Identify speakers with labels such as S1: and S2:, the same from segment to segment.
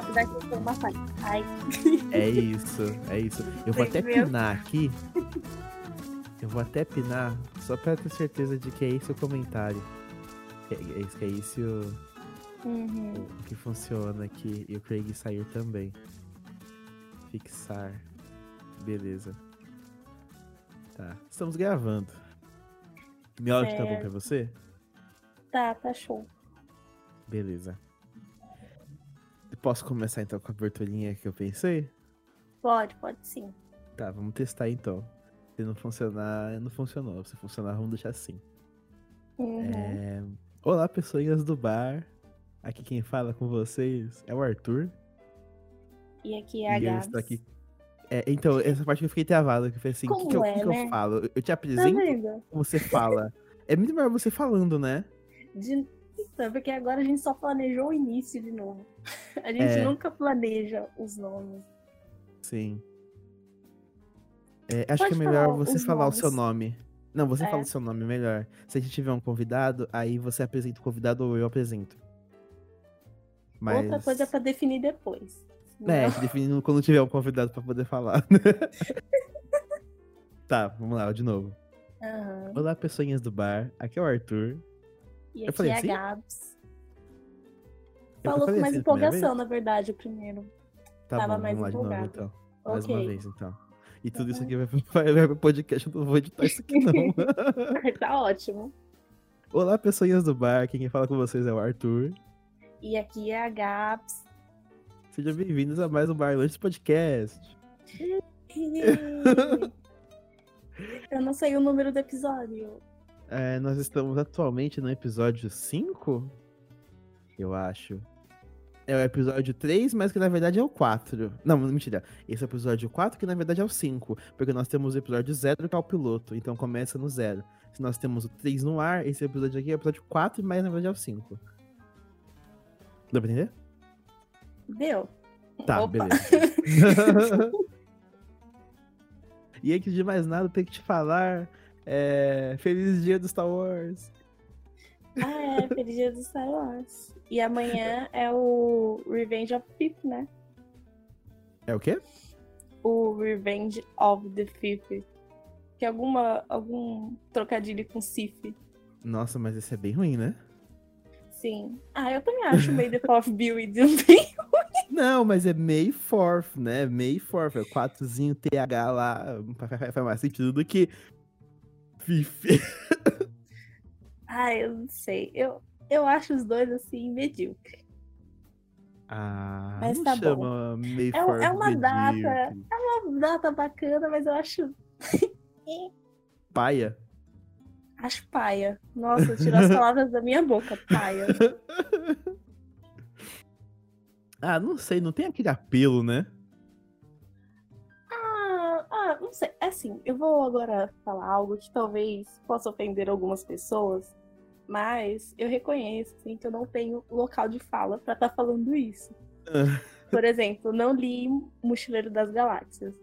S1: Uma. Ai.
S2: É isso, é isso. Eu vou até pinar aqui. Eu vou até pinar, só pra ter certeza de que é esse o comentário. É, é é isso o-
S1: Uhum.
S2: o que funciona aqui. E o Craig sair também. Fixar. Beleza. Tá, estamos gravando. Meu áudio tá bom pra você?
S1: Tá, tá show.
S2: Beleza. Posso começar então com a aberturinha que eu pensei?
S1: Pode, pode sim.
S2: Tá, vamos testar então. Se não funcionar, não funcionou. Se funcionar, vamos deixar assim.
S1: Uhum.
S2: É... Olá, pessoinhas do bar. Aqui quem fala com vocês é o Arthur.
S1: E aqui é a
S2: eu
S1: Gabs.
S2: aqui. É, então, essa parte que eu fiquei travado, que foi assim, o que, que, eu,
S1: Como
S2: que
S1: é,
S2: eu
S1: né?
S2: falo? Eu te
S1: Tá
S2: apresento ou você fala? É muito melhor você falando, né?
S1: De... Então, porque agora a gente só planejou o início de novo. A gente
S2: É.
S1: nunca planeja os nomes.
S2: Sim. É, acho que é
S1: Pode
S2: melhor você falar o seu
S1: nomes.
S2: nome. Não, você
S1: É.
S2: fala o seu nome, melhor. Se a gente tiver um convidado, aí você apresenta o convidado ou eu apresento. Mas...
S1: Outra coisa é pra definir depois.
S2: É, definindo quando tiver um convidado pra poder falar. tá, vamos lá, de novo.
S1: Aham.
S2: Olá, pessoinhas do bar. Aqui é o Arthur.
S1: E
S2: Eu
S1: aqui
S2: falei
S1: é a
S2: assim?
S1: Gabs. Falou com mais
S2: assim
S1: empolgação, na verdade, o primeiro.
S2: Tá
S1: Tava
S2: bom,
S1: mais
S2: vamos lá de novo
S1: empolgado.
S2: então. Mais uma vez então. E tudo isso aqui vai, vai, vai pro podcast, eu não vou editar isso aqui não.
S1: tá ótimo.
S2: Olá, pessoinhas do bar. Quem fala com vocês é o Arthur.
S1: E aqui é a Gabs.
S2: Sejam bem-vindos a mais um Bar Lunch Podcast.
S1: Eu não sei o número do episódio.
S2: É, nós estamos atualmente no episódio 5? Eu acho. É o episódio 3, mas que na verdade é o 4. Não, mentira. Esse é o episódio 4, que na verdade é o 5. Porque nós temos o episódio 0, que é o piloto. Então começa no 0. Se nós temos o 3 no ar, esse episódio aqui é o episódio 4, mas na verdade é o 5. Deu pra entender?
S1: Deu?
S2: Tá,
S1: Opa.
S2: beleza. e antes de mais nada, eu tenho que te falar. É, Feliz dia do Star Wars.
S1: Ah, é, feliz dia do Star Wars. E amanhã é o Revenge of Fifth, né?
S2: É o quê?
S1: O Revenge of the Fifth. Que é alguma, algum trocadilho com Sif.
S2: Nossa, mas esse é bem ruim, né?
S1: Sim. Ah, eu também acho May the Fourth you bem.
S2: Não, mas é May 4th, né? May 4th, é o 4zinho TH lá, faz mais sentido do que Fifi.
S1: Ah, eu não sei. Eu, eu acho os dois assim medíocre.
S2: Ah,
S1: Mas tá bom. É,
S2: 4th
S1: é uma data.
S2: medíocre.
S1: É uma data bacana, mas eu acho.
S2: Paia.
S1: Acho paia. Nossa, tirou as palavras da minha boca, paia.
S2: ah, não sei, não tem aquele apelo, né?
S1: Ah, ah, não sei. Assim, eu vou agora falar algo que talvez possa ofender algumas pessoas, mas eu reconheço assim, que eu não tenho local de fala pra estar falando isso. Por exemplo, não li Mochileiro das Galáxias.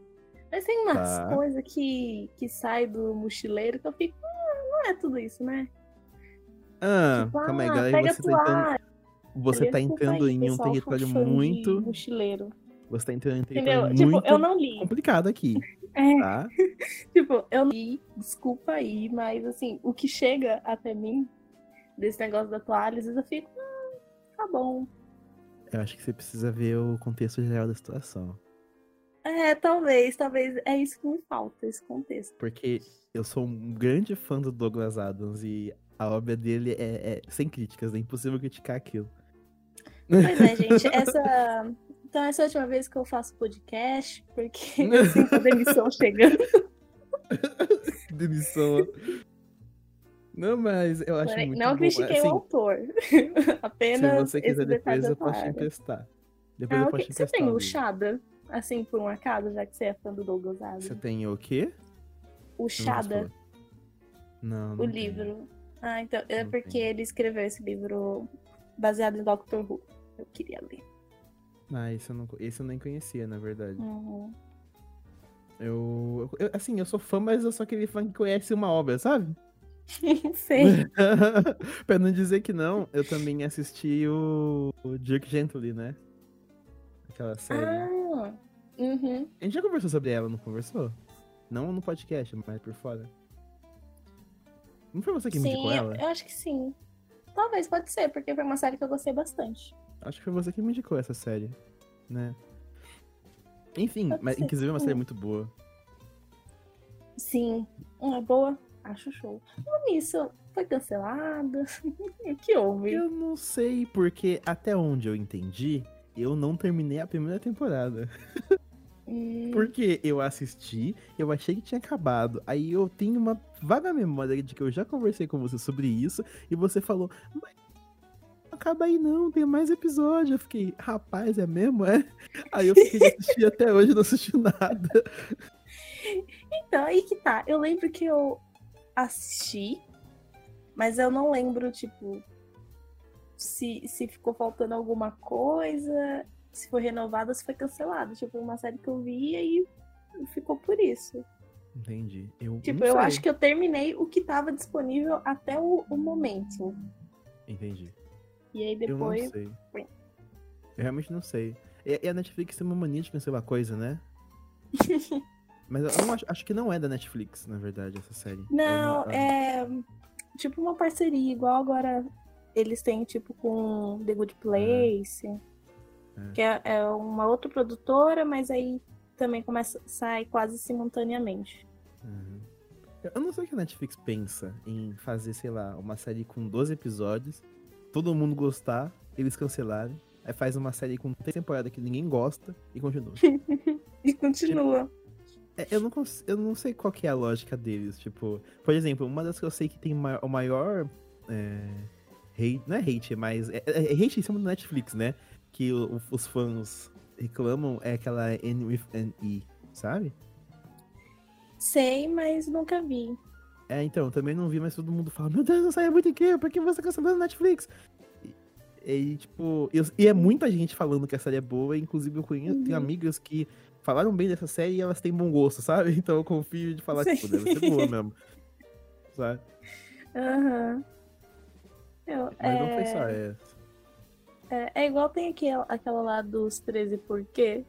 S1: Mas tem umas
S2: Tá.
S1: coisas que, que sai do mochileiro que eu fico, ah, não é tudo isso, né?
S2: Ah,
S1: Tipo,
S2: calma aí,
S1: ah,
S2: galera.
S1: pega
S2: Você tá entrando, você tá
S1: desculpa
S2: entrando
S1: aí,
S2: em um território muito.
S1: Mochileiro.
S2: Você tá entrando em
S1: Entendeu? Tipo,
S2: muito
S1: eu não li.
S2: complicado aqui,
S1: É,
S2: tá?
S1: Tipo, eu não li, desculpa aí, mas assim, o que chega até mim desse negócio da toalha, às vezes eu fico, ah, tá bom.
S2: Eu acho que você precisa ver o contexto geral da situação.
S1: É, talvez, talvez é isso que me falta, esse contexto.
S2: Porque eu sou um grande fã do Douglas Adams e a obra dele é, é sem críticas, é impossível criticar aquilo.
S1: Pois é, gente, essa. Então, essa é a última vez que eu faço podcast, porque eu sinto a demissão chegando.
S2: Demissão. Não, mas eu acho
S1: Porém,
S2: muito
S1: não
S2: bom.
S1: critiquei
S2: Assim,
S1: o autor.
S2: Se
S1: Apenas.
S2: você quiser depois, eu posso te emprestar. Depois
S1: Ah,
S2: eu posso te
S1: Você
S2: emprestar.
S1: tem o. Shada? Assim, por um acaso, já que você é fã do Douglas Adams.
S2: Você tem o quê?
S1: O Shada.
S2: Não, não
S1: o livro. Ah, então. É
S2: Não
S1: porque
S2: tenho.
S1: ele escreveu esse livro baseado em Doctor Who. Eu queria ler.
S2: Ah, esse eu, não, esse eu nem conhecia, na verdade.
S1: Uhum.
S2: Eu, eu- Assim, eu sou fã, mas eu sou aquele fã que conhece uma obra, sabe?
S1: Sei.
S2: pra não dizer que não, eu também assisti o, o Dirk Gently, né? aquela série.
S1: Ah, uhum.
S2: A gente já conversou sobre ela, não conversou? Não no podcast, mas por fora. Não foi você que me
S1: sim,
S2: indicou ela?
S1: eu acho que sim. Talvez, pode ser, porque foi uma série que eu gostei bastante.
S2: Acho que foi você que me indicou essa série, né? Enfim,
S1: Pode
S2: mas
S1: ser.
S2: inclusive é uma série
S1: Hum.
S2: muito boa.
S1: Sim, uma boa. Acho show. Falando nisso, foi cancelada? o que houve?
S2: Eu não sei, porque até onde eu entendi, eu não terminei a primeira temporada.
S1: Hum,
S2: Porque eu assisti, eu achei que tinha acabado. Aí eu tenho uma vaga memória de que eu já conversei com você sobre isso, e você falou, mas acaba aí não, tem mais episódio. Eu fiquei, rapaz, é mesmo? É? Aí eu fiquei de assistir até hoje e não assisti nada.
S1: Então, aí que tá. Eu lembro que eu assisti, mas eu não lembro, tipo, se, se ficou faltando alguma coisa, se foi renovado ou se foi cancelado. Tipo, uma série que eu vi e ficou por isso.
S2: Entendi. Eu
S1: Tipo, eu acho que eu terminei o que tava disponível até o, o momento.
S2: Entendi.
S1: E aí
S2: Eu não
S1: depois.
S2: sei. Eu realmente não sei. E, e a Netflix tem uma mania de cancelar coisa, né? Mas eu não acho, acho que não é da Netflix, na verdade, essa série.
S1: Não, é tipo uma parceria, igual agora eles têm, tipo, com The Good Place,
S2: É.
S1: que é, é uma outra produtora, mas aí também começa sai quase simultaneamente.
S2: Uhum. Eu não sei o que a Netflix pensa em fazer, sei lá, uma série com 12 episódios, todo mundo gostar, eles cancelarem, aí faz uma série com três temporadas que ninguém gosta e continua.
S1: E continua.
S2: É, eu, não eu não sei qual que é a lógica deles, tipo... Por exemplo, uma das que eu sei que tem o maior... É, hate, não é hate, mas... É, é- é hate em cima do Netflix, né? Que o- os fãs reclamam é aquela N with an E, sabe?
S1: Sei, mas nunca vi.
S2: É, então, também não vi, mas todo mundo fala, meu Deus, essa série é muito incrível, por que você tá cancelando a Netflix? E, e, tipo, eu- e é muita gente falando que a série é boa, inclusive eu conheço, tenho
S1: Uhum.
S2: amigas que falaram bem dessa série e elas têm bom gosto, sabe? Então eu confio de falar,
S1: Sim.
S2: tipo, deve ser boa mesmo. Sabe?
S1: Aham. Eu-
S2: Mas não
S1: é,
S2: foi só essa.
S1: é, é igual tem aquela, aquela lá dos 13 porquê.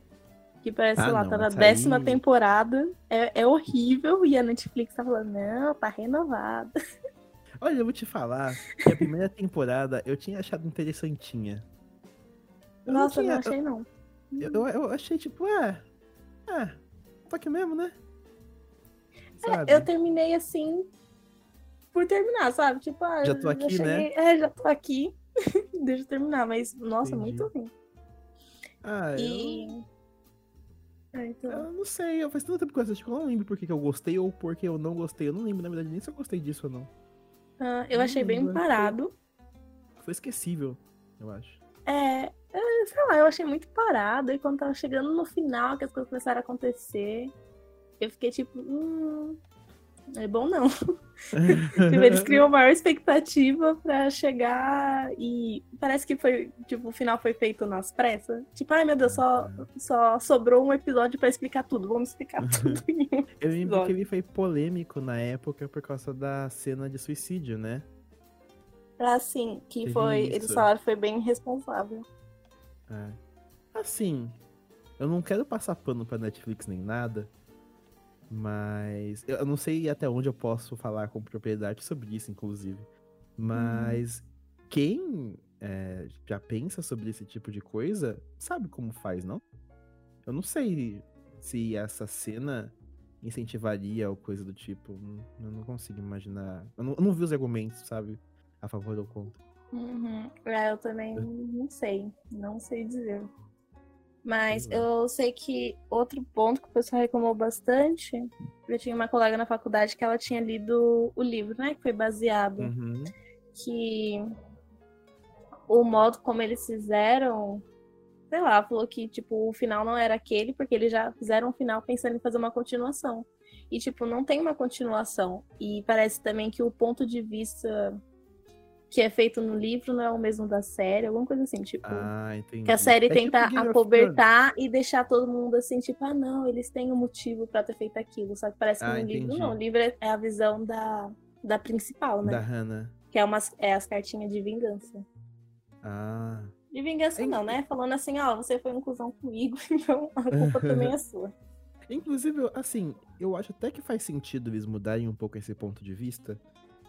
S1: Que parece,
S2: Ah,
S1: sei lá,
S2: não,
S1: tá na décima
S2: aí-
S1: temporada. É, é horrível. E a Netflix tá falando, não, tá renovada.
S2: Olha, eu vou te falar que a primeira temporada eu tinha achado interessantinha. Eu não
S1: Nossa, não
S2: tinha-
S1: achei não.
S2: Eu, eu, eu achei, tipo, é. É, tô aqui mesmo, né?
S1: É, Eu terminei assim por terminar, sabe? Tipo, ah,
S2: Já tô aqui, né?
S1: cheguei- É, já tô aqui. Deixa eu terminar, mas nossa,
S2: Entendi.
S1: muito ruim.
S2: Ah, eu...
S1: Ah, então...
S2: Eu não sei, eu faz tanto tempo que eu assisti que eu não lembro por que eu gostei ou por que eu não gostei. Eu não lembro, na verdade, nem se eu gostei disso ou não.
S1: Ah, eu
S2: Não
S1: achei bem
S2: lembro, achei-
S1: parado.
S2: Foi esquecível, eu acho.
S1: É, é, sei lá, eu achei muito parado. E quando tava chegando no final, que as coisas começaram a acontecer, eu fiquei tipo, hum, é bom não. Eles criam maior expectativa pra chegar e parece que foi, tipo, o final foi feito nas pressas. Tipo, ai meu Deus, só, só sobrou um episódio pra explicar tudo. Vamos explicar tudo em um
S2: Eu lembro que ele foi polêmico na época por causa da cena de suicídio, né?
S1: Assim, que
S2: Teve
S1: foi, eles
S2: isso.
S1: falaram que foi bem irresponsável.
S2: É. Assim, eu não quero passar pano pra Netflix nem nada, mas eu não sei até onde eu posso falar com propriedade sobre isso, inclusive. Mas quem é, já pensa sobre esse tipo de coisa sabe como faz, não? Eu não sei se essa cena incentivaria ou coisa do tipo. Não- Eu não consigo imaginar. Eu não, eu não vi os argumentos, sabe? A favor ou contra.
S1: Uhum. É, eu também não sei. Não sei dizer. Mas
S2: é.
S1: eu sei que outro ponto que o pessoal reclamou bastante. Eu tinha uma colega na faculdade que ela tinha lido o livro, né? Que foi baseado.
S2: Uhum.
S1: Que o modo como eles fizeram. Sei lá, falou que, tipo, o final não era aquele, porque eles já fizeram um final pensando em fazer uma continuação. E, tipo, não tem uma continuação. E parece também que o ponto de vista que é feito no livro não é o mesmo da série, alguma coisa assim, tipo.
S2: Ah, entendi.
S1: que a série
S2: É
S1: tenta
S2: tipo
S1: acobertar e deixar todo mundo assim, tipo, ah, não, eles têm um motivo pra ter feito aquilo. Só que parece que
S2: Ah,
S1: no livro
S2: entendi.
S1: não. O livro é é a visão da, da principal, né?
S2: Da Hannah.
S1: Que é, umas, é as cartinhas de vingança.
S2: Ah,
S1: De vingança não, né? Falando assim, ó, você foi um cuzão comigo, então a culpa também é sua.
S2: Inclusive, assim, eu acho até que faz sentido eles mudarem um pouco esse ponto de vista.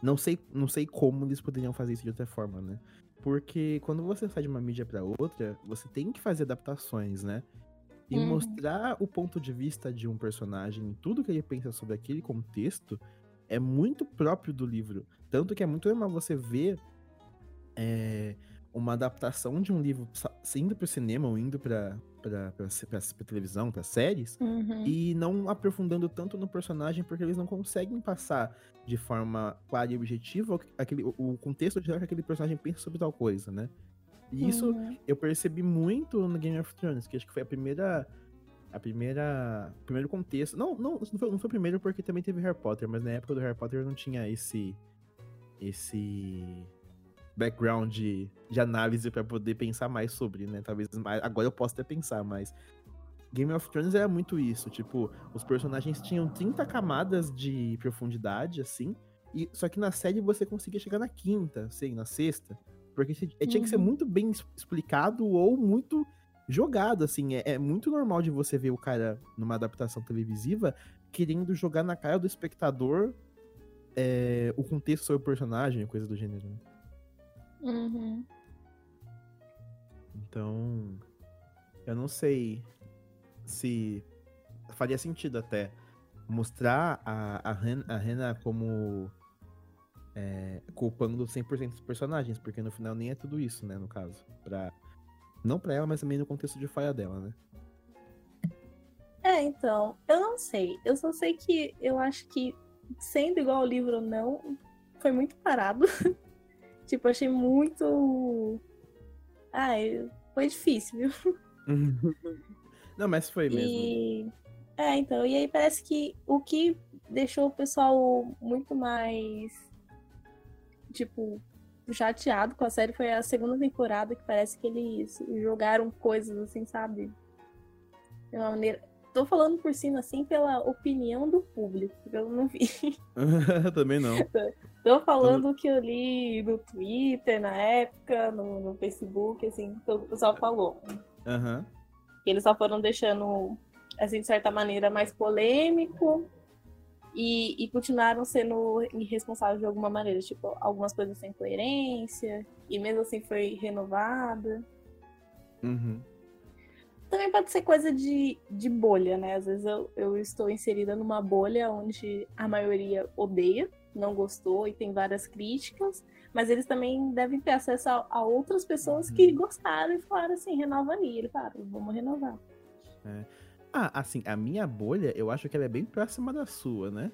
S2: Não sei, não sei como eles poderiam fazer isso de outra forma, né? Porque quando você sai de uma mídia para outra, você tem que fazer adaptações, né? E uhum. mostrar o ponto de vista de um personagem, tudo que ele pensa sobre aquele contexto, é muito próprio do livro. Tanto que é muito normal você ver é, uma adaptação de um livro indo pro cinema ou indo pra, pra televisão, pra séries,
S1: uhum.
S2: e não aprofundando tanto no personagem, porque eles não conseguem passar de forma clara e objetiva aquele, o contexto de que aquele personagem pensa sobre tal coisa, né? E isso uhum. eu percebi muito no Game of Thrones, que acho que foi a primeira. A primeira. O primeiro contexto. Não, não, não foi, não foi o primeiro porque também teve Harry Potter, mas na época do Harry Potter não tinha esse. Esse background de, de análise para poder pensar mais sobre, né? Talvez mais, agora eu possa até pensar, mas Game of Thrones era muito isso, tipo, os personagens tinham 30 camadas de profundidade, assim, e só que na série você conseguia chegar na quinta, assim, na sexta, porque uhum. tinha que ser uhum. muito bem explicado ou muito jogado, assim, é, é, muito normal de você ver o cara numa adaptação televisiva querendo jogar na cara do espectador é, o contexto sobre o personagem, coisa do gênero, né?
S1: Uhum.
S2: Então, eu não sei se faria sentido até mostrar a, a, Ren, a Rena como é, culpando 100% dos personagens, porque no final nem é tudo isso, né, no caso. Pra, não pra ela, mas também no contexto de falha dela, né?
S1: É, então, eu não sei. Eu só sei que eu acho que, sendo igual ao livro ou não, foi muito parado. Tipo, achei muito. Ai, foi difícil, viu?
S2: Não, mas foi mesmo.
S1: E... É, então, e aí parece que o que deixou o pessoal muito mais, tipo, chateado com a série foi a segunda temporada, que parece que eles jogaram coisas assim, sabe? De uma maneira. Tô falando por cima, assim, pela opinião do público, porque eu não vi.
S2: Também não.
S1: Tô falando o que eu li no Twitter na época, no, no Facebook, assim, que o pessoal falou.
S2: Uhum.
S1: Eles só foram deixando, assim, de certa maneira, mais polêmico e, e continuaram sendo irresponsáveis de alguma maneira. Tipo, algumas coisas sem coerência, e mesmo assim foi renovada.
S2: Uhum.
S1: Também pode ser coisa de, de bolha, né? Às vezes eu, eu estou inserida numa bolha onde a maioria odeia não gostou e tem várias críticas, mas eles também devem ter acesso a, a outras pessoas que uhum. gostaram e falaram assim, renova aí. Ele falou, vamos renovar.
S2: É. Ah, assim, a minha bolha, eu acho que ela é bem próxima da sua, né?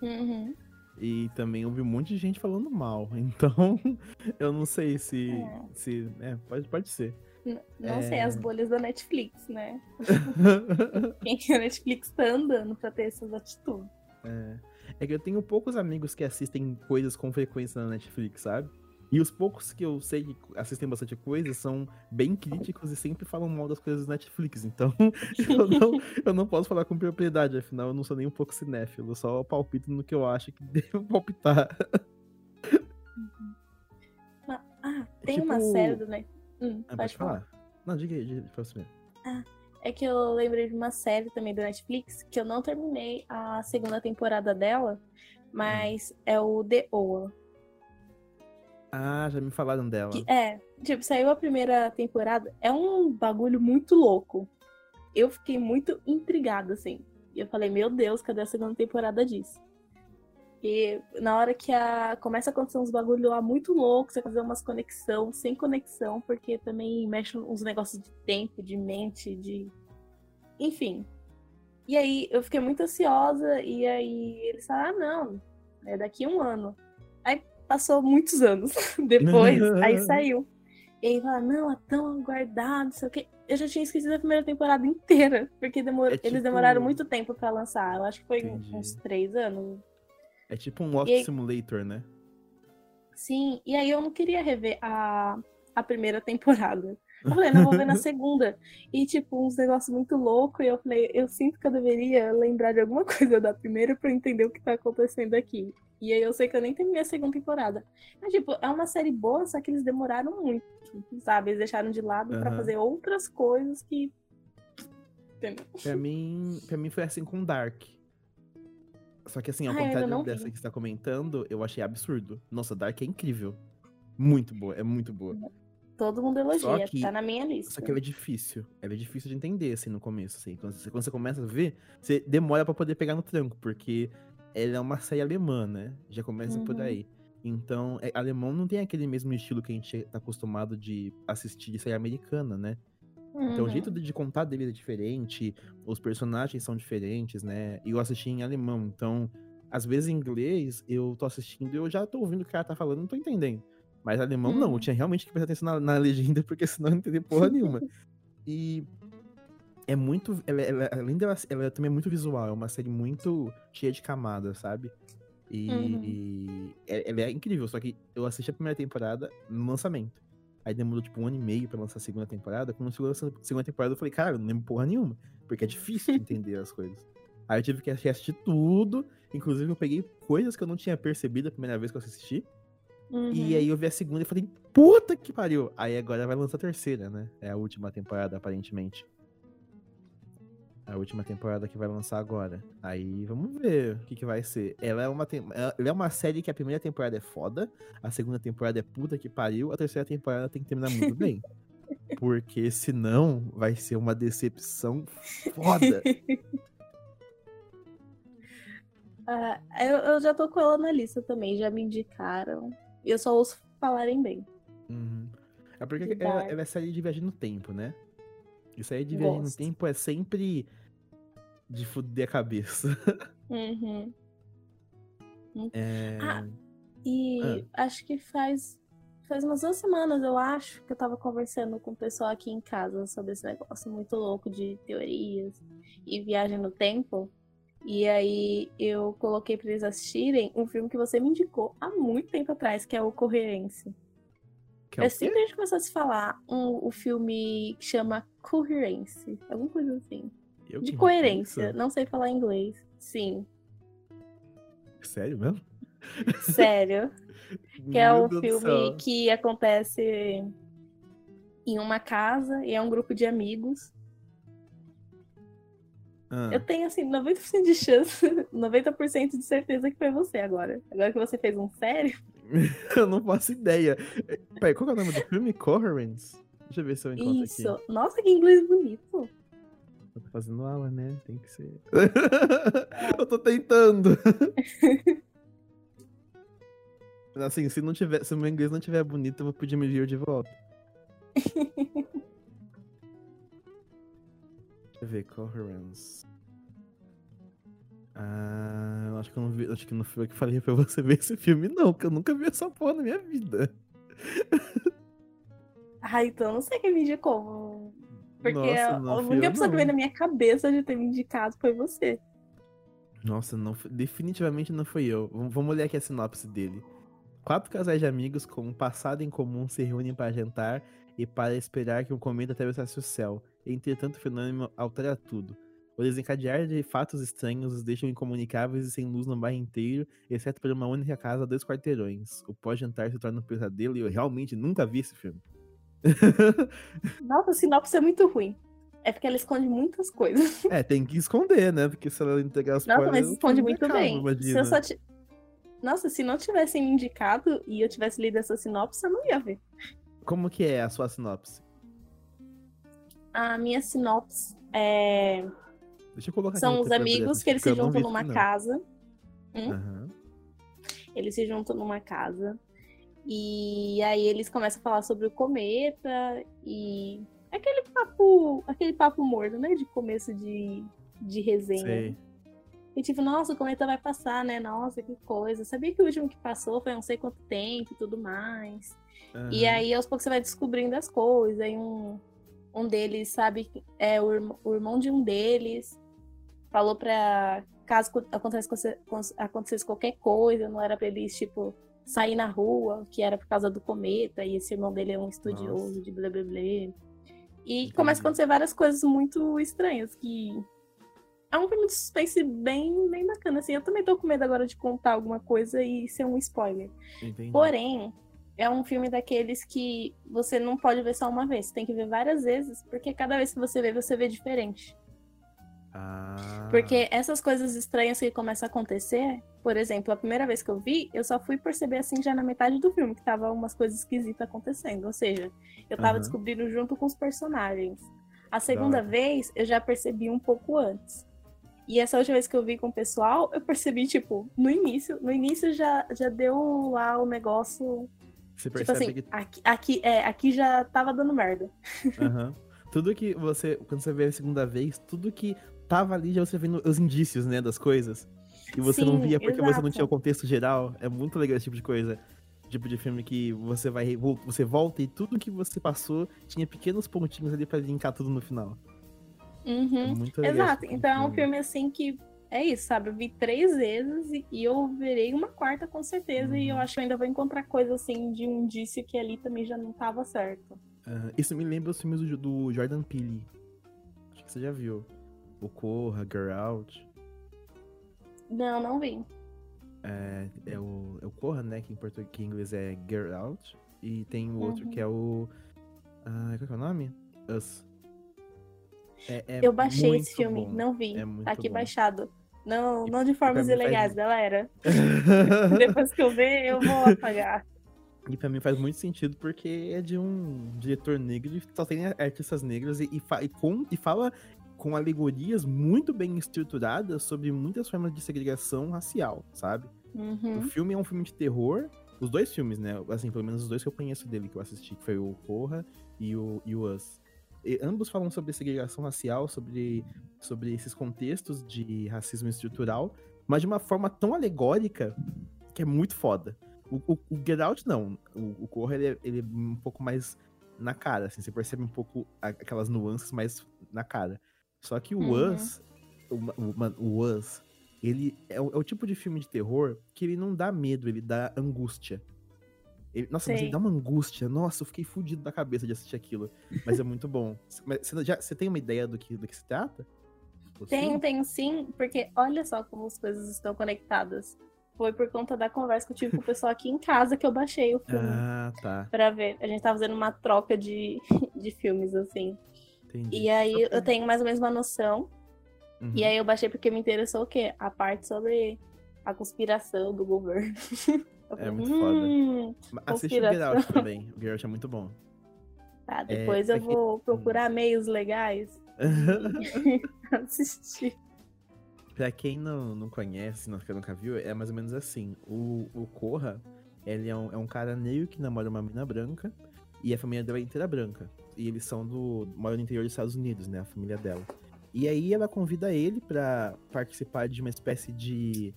S1: Uhum.
S2: E também ouvi um monte de gente falando mal. Então, eu não sei se. É, se, é pode, pode ser.
S1: Não é... sei, as bolhas da Netflix, né? Quem a Netflix tá andando pra ter essas atitudes.
S2: É. É que eu tenho poucos amigos que assistem coisas com frequência na Netflix, sabe? E os poucos que eu sei que assistem bastante coisa são bem críticos e sempre falam mal das coisas da Netflix. Então, eu não, eu não posso falar com propriedade, afinal, eu não sou nem um pouco cinéfilo, só palpito no que eu acho que devo palpitar.
S1: Ah, tem é tipo... uma série do Netflix. Hum,
S2: ah, pode, falar. falar. Não, diga aí, diga aí,
S1: Ah, é que eu lembrei de uma série também do Netflix, que eu não terminei a segunda temporada dela, mas é o The Oa.
S2: Ah, já me falaram dela.
S1: Que, é, tipo, saiu a primeira temporada, é um bagulho muito louco. Eu fiquei muito intrigada, assim. E eu falei, meu Deus, cadê a segunda temporada disso? E na hora que a, começa a acontecer uns bagulho lá muito louco, você fazer umas conexão sem conexão, porque também mexe uns negócios de tempo, de mente, de. Enfim. E aí eu fiquei muito ansiosa, e aí eles falaram, ah, não, é daqui a um ano. Aí passou muitos anos depois, aí saiu. E aí fala, não, é tão aguardado, não sei o quê. Eu já tinha esquecido a primeira temporada inteira, porque demor... é tipo... eles demoraram muito tempo para lançar. Eu acho que foi Entendi. uns três anos,
S2: é tipo um Walk aí... Simulator, né?
S1: Sim, e aí eu não queria rever a, a primeira temporada. Eu falei, não, vou ver na segunda. E, tipo, uns negócios muito loucos. E eu falei, eu sinto que eu deveria lembrar de alguma coisa da primeira pra entender o que tá acontecendo aqui. E aí eu sei que eu nem terminei a segunda temporada. Mas, tipo, é uma série boa, só que eles demoraram muito, sabe? Eles deixaram de lado pra
S2: Aham.
S1: fazer outras coisas que. Entendeu?
S2: Pra mim, pra mim foi assim com Dark. Só que assim, ao
S1: Ah,
S2: contrário dessa
S1: vi.
S2: que você tá comentando, eu achei absurdo. Nossa, Dark é incrível. Muito boa, é muito boa.
S1: Todo mundo elogia,
S2: que-
S1: tá na minha lista.
S2: Só que ela é difícil. Ela é difícil de entender, assim, no começo, assim. Quando você, quando você começa a ver, você demora pra poder pegar no tranco, porque ela é uma série alemã, né? Já começa por
S1: Uhum.
S2: aí. Então, é, alemão não tem aquele mesmo estilo que a gente tá acostumado de assistir de série americana, né? Então, o
S1: Uhum.
S2: jeito de, contar dele é diferente, os personagens são diferentes, né? E eu assisti em alemão, então, às vezes em inglês, eu tô assistindo e eu já tô ouvindo o que o cara tá falando, não tô entendendo. Mas alemão não, eu
S1: Uhum.
S2: tinha realmente que prestar atenção na, na legenda, porque senão eu não entendi porra nenhuma. E é muito. Ela, ela- além dela, ela também é muito visual, é uma série muito cheia de camadas, sabe? E,
S1: Uhum.
S2: e é- ela é incrível, só que eu assisti a primeira temporada no lançamento. Aí demorou tipo um ano e meio pra lançar a segunda temporada. Quando chegou a segunda temporada, eu falei, cara, eu não lembro porra nenhuma. Porque é difícil de entender as coisas. Aí eu tive que assistir tudo. Inclusive, eu peguei coisas que eu não tinha percebido a primeira vez que eu assisti.
S1: Uhum.
S2: E aí eu vi a segunda e falei, puta que pariu! Aí agora vai lançar a terceira, né? É a última temporada, aparentemente. A última temporada que vai lançar agora. Aí vamos ver o que, que vai ser. Ela é, uma tem- ela é uma série que a primeira temporada é foda, a segunda temporada é puta que pariu, a terceira temporada tem que terminar muito bem. Porque senão vai ser uma decepção foda.
S1: Ah, eu, eu já tô com ela na lista também, já me indicaram. E eu só ouço falarem bem.
S2: Uhum. É porque ela, ela é série de viagem no tempo, né? Isso aí de viagem no
S1: Gosto.
S2: tempo é sempre de fuder a cabeça.
S1: Uhum.
S2: É...
S1: Ah, E acho que faz, faz umas duas semanas, eu acho, que eu tava conversando com o pessoal aqui em casa sobre esse negócio muito louco de teorias e viagem no tempo. E aí eu coloquei pra eles assistirem um filme que você me indicou há muito tempo atrás, que é o.
S2: é quê?
S1: sempre a gente começou a se falar um, o filme que chama Coherência, alguma coisa assim.
S2: Eu
S1: De coerência, não sei falar inglês. Sim,
S2: Sério mesmo?
S1: sério. Que é um filme que acontece em uma casa e é um grupo de amigos.
S2: Ah,
S1: Eu tenho, assim, 90% de chance, 90% de certeza que foi você agora. Agora que você fez um sério.
S2: eu não faço ideia. Peraí, qual que é o nome do filme? Coherence? Deixa eu ver se eu encontro
S1: Isso.
S2: aqui.
S1: Nossa, que inglês bonito.
S2: Eu tô fazendo aula, né? Tem que ser. eu tô tentando. assim, se não tiver, se o meu inglês não tiver bonito, eu vou pedir meu vídeo de volta. Deixa eu ver, Coherence. Ah, eu acho que eu não vi, acho que não foi eu que falei pra você ver esse filme, não, que eu nunca vi essa porra na minha vida.
S1: Ah, então eu não sei quem me indicou. Porque
S2: Nossa,
S1: a
S2: não fui
S1: única pessoa que veio na minha cabeça de ter me indicado foi você.
S2: Nossa, não, foi- definitivamente não fui eu. Vamos ler aqui a sinopse dele. Quatro casais de amigos com um passado em comum se reúnem para jantar e para esperar que um cometa atravessasse o céu. Entretanto, o fenômeno altera tudo. O desencadear de fatos estranhos os deixam incomunicáveis e sem luz no bairro inteiro, exceto por uma única casa a dois quarteirões. O pós-jantar se torna um pesadelo e eu realmente nunca vi esse filme.
S1: Nossa, a sinopse é muito ruim. É porque ela esconde muitas coisas.
S2: é, tem que esconder, né? Porque se ela entregar os
S1: Nossa,
S2: spoilers,
S1: mas esconde
S2: filme
S1: muito
S2: acaba,
S1: bem. Se
S2: imagina.
S1: eu só ti- Nossa, se não tivessem me indicado e eu tivesse lido essa sinopse, eu não ia ver.
S2: Como que é a sua sinopse?
S1: A minha sinopse é...
S2: Deixa eu colocar aqui
S1: são os amigos que eles se juntam numa
S2: não.
S1: casa.
S2: Aham.
S1: Eles se juntam numa casa. E aí eles começam a falar sobre o cometa e aquele papo, aquele papo morno, né? De começo de, de resenha.
S2: Sei.
S1: E tipo, nossa, o cometa vai passar, né? Nossa, que coisa. Sabia que o último que passou foi não sei quanto tempo e tudo mais. E
S2: Aham.
S1: aí, aos poucos, você vai descobrindo as coisas. Aí um, um deles, sabe, é o, o irmão de um deles falou pra caso co- acontecesse, co- acontecesse qualquer coisa, não era pra eles, tipo, sair na rua, que era por causa do cometa, e esse irmão dele é um estudioso
S2: Nossa.
S1: de blá blá blá. E começa a acontecer várias coisas muito estranhas que é um filme de suspense bem, bem bacana, assim. Eu também tô com medo agora de contar alguma coisa e ser um spoiler.
S2: Entendi.
S1: Porém, é um filme daqueles que você não pode ver só uma vez. Você tem que ver várias vezes, porque cada vez que você vê, você vê diferente.
S2: Ah,
S1: Porque essas coisas estranhas que começam a acontecer, por exemplo, a primeira vez que eu vi, eu só fui perceber assim já na metade do filme, que tava umas coisas esquisitas acontecendo. Ou seja, eu tava
S2: Aham.
S1: descobrindo junto com os personagens. A segunda vez, eu já percebi um pouco antes. E essa última vez que eu vi com o pessoal, eu percebi, tipo, no início. No início já, já deu lá o negócio.
S2: você
S1: Tipo
S2: percebe
S1: assim,
S2: que
S1: aqui, aqui, é, aqui já tava dando merda.
S2: Aham. Tudo que você. Quando você vê a segunda vez, tudo que tava ali já você vendo os indícios, né, das coisas. E você não
S1: Sim,
S2: via porque você não
S1: exato.
S2: tinha o contexto geral. É muito legal esse tipo de coisa. Tipo de filme que você vai. vo- Você volta e tudo que você passou tinha pequenos pontinhos ali pra linkar tudo no final. É
S1: Uhum.
S2: muito legal.
S1: Exato.
S2: tipo
S1: Então é um filme assim que é isso, sabe? Eu vi três vezes e, eu verei uma quarta com certeza. E eu
S2: Uhum.
S1: acho que eu ainda vou encontrar coisa assim de um indício que ali também já não tava certo.
S2: Aham. isso me lembra os filmes do, do Jordan Peele. Acho que você já viu. O Corra, Girl Out.
S1: Não, não vi.
S2: É, é, o, é o Corra, né? Que em português que em inglês é Girl Out. E tem o outro
S1: Uhum.
S2: que é o. Ah, qual que é o nome? Us. É, é
S1: eu baixei esse filme,
S2: bom.
S1: não vi.
S2: É
S1: tá aqui
S2: bom.
S1: baixado. Não, não de formas
S2: mim faz-
S1: ilegais, galera. Depois que eu ver, eu vou apagar.
S2: E pra mim faz muito sentido porque é de um diretor negro e só tem artistas negros e, e, fa- e com, e fala com alegorias muito bem estruturadas sobre muitas formas de segregação racial, sabe? O
S1: Uhum.
S2: filme é um filme de terror. Os dois filmes, né? Assim, pelo menos os dois que eu conheço dele que eu assisti, que foi o Corra e o, e o Us. E ambos falam sobre segregação racial, sobre, sobre esses contextos de racismo estrutural, mas de uma forma tão alegórica que é muito foda. O, o, o Get Out, não. O, o Corra, ele é, ele é um pouco mais na cara, assim. Você percebe um pouco aquelas nuances mais na cara. Só que o
S1: Uhum.
S2: Us, o, o, o Us, ele é o, é o tipo de filme de terror que ele não dá medo, ele dá angústia. Ele- nossa, mas ele dá uma angústia. Nossa, eu fiquei fudido da cabeça de assistir aquilo. Mas é muito bom. Você, já, você tem uma ideia do que, do que se trata? O
S1: Tenho,
S2: filme?
S1: tenho sim, porque olha só como as coisas estão conectadas. Foi por conta da conversa que eu tive com o pessoal aqui em casa que eu baixei o filme.
S2: Ah, tá.
S1: Pra ver. A gente tava fazendo uma troca de, de filmes, assim.
S2: Entendi.
S1: E aí eu tenho mais ou menos uma noção.
S2: Uhum.
S1: E aí eu baixei porque me interessou o quê? A parte sobre a conspiração do governo. Eu
S2: É muito foda.
S1: "Hum,
S2: Mas Assiste o Get Out
S1: conspiração."
S2: também. O Get Out é muito bom.
S1: Tá, depois eu
S2: aqui-
S1: vou procurar meios legais pra assistir.
S2: Pra quem não, não conhece, não, que nunca viu, é mais ou menos assim. O, o Corra, ele é um, é um cara negro que namora uma mina branca e a família dela é inteira branca. E eles são do. moram no interior dos Estados Unidos, né? A família dela. E aí ela convida ele pra participar de uma espécie de,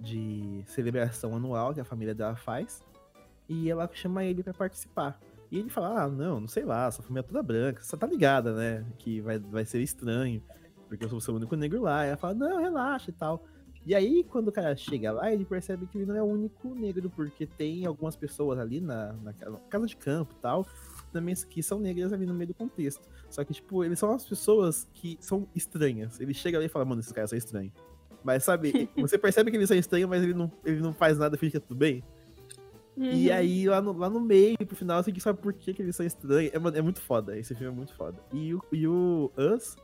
S2: de celebração anual que a família dela faz. E ela chama ele pra participar. E ele fala: Ah, não, não sei lá, sua família é toda branca, você tá ligada, né? Que vai, vai ser estranho porque eu sou o único negro lá. E ela fala, não, relaxa e tal. E aí, quando o cara chega lá, ele percebe que ele não é o único negro, porque tem algumas pessoas ali na, na ca- casa de campo e tal, também que são negras ali no meio do contexto. Só que, tipo, eles são as pessoas que são estranhas. Ele chega ali e fala, mano, esses caras são estranhos. Mas, sabe, você percebe que eles são estranhos, mas ele não, ele não faz nada, que é tudo bem. E
S1: Uhum.
S2: aí, lá no, lá no meio, pro final, você que sabe por que, que eles são estranhos. É, é muito foda. Esse filme é muito foda. E o, e o Us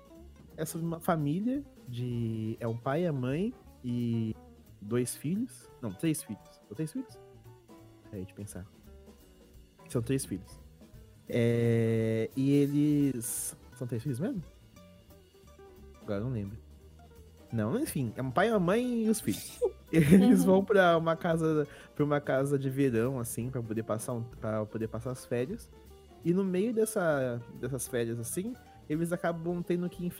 S2: é sobre uma família de. É um pai, a mãe e dois filhos. Não, três filhos. São três filhos? Peraí, deixa eu pensar. São três filhos. É, e eles. São três filhos mesmo? Agora eu não lembro. Não, enfim, é um pai, uma mãe e os filhos. Eles
S1: Uhum.
S2: vão pra uma casa para uma casa de verão assim, pra poder passar um, para poder passar as férias. E no meio dessa, dessas férias assim, eles acabam tendo que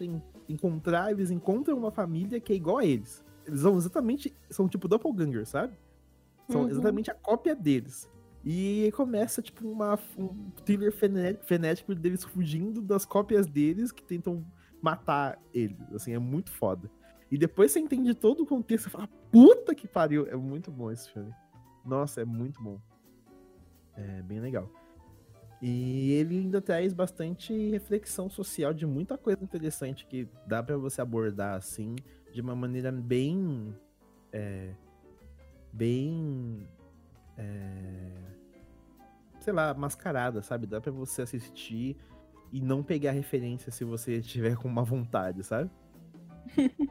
S2: encontrar, eles encontram uma família que é igual a eles. Eles são exatamente, são tipo doppelganger, sabe? São
S1: Uhum.
S2: exatamente a cópia deles. E começa, tipo, uma, um thriller frené- frenético deles fugindo das cópias deles que tentam matar eles. Assim, é muito foda. E depois você entende todo o contexto e fala, puta que pariu. É muito bom esse filme. Nossa, é muito bom. É bem legal. E ele ainda traz bastante reflexão social de muita coisa interessante que dá para você abordar assim, de uma maneira bem. É, bem. É, sei lá, mascarada, sabe? Dá para você assistir e não pegar referência se você estiver com uma vontade, sabe?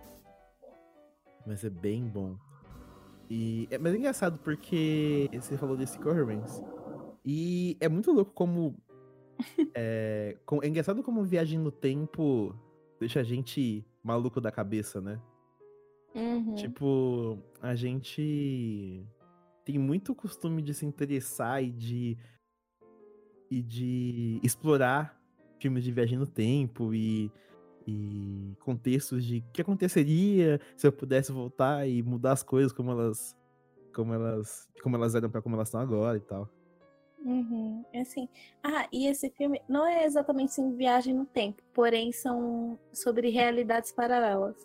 S2: Mas é bem bom. E, é, mas é engraçado porque você falou desse Coherence. E é muito louco como. é, com, é engraçado como viagem no tempo deixa a gente maluco da cabeça, né?
S1: Uhum.
S2: Tipo, a gente tem muito costume de se interessar e de. e de explorar filmes de viagem no tempo e, e contextos de o que aconteceria se eu pudesse voltar e mudar as coisas como elas como elas como elas eram para como elas estão agora e tal.
S1: Uhum, é assim. Ah, e esse filme não é exatamente assim, viagem no tempo, porém são sobre realidades paralelas.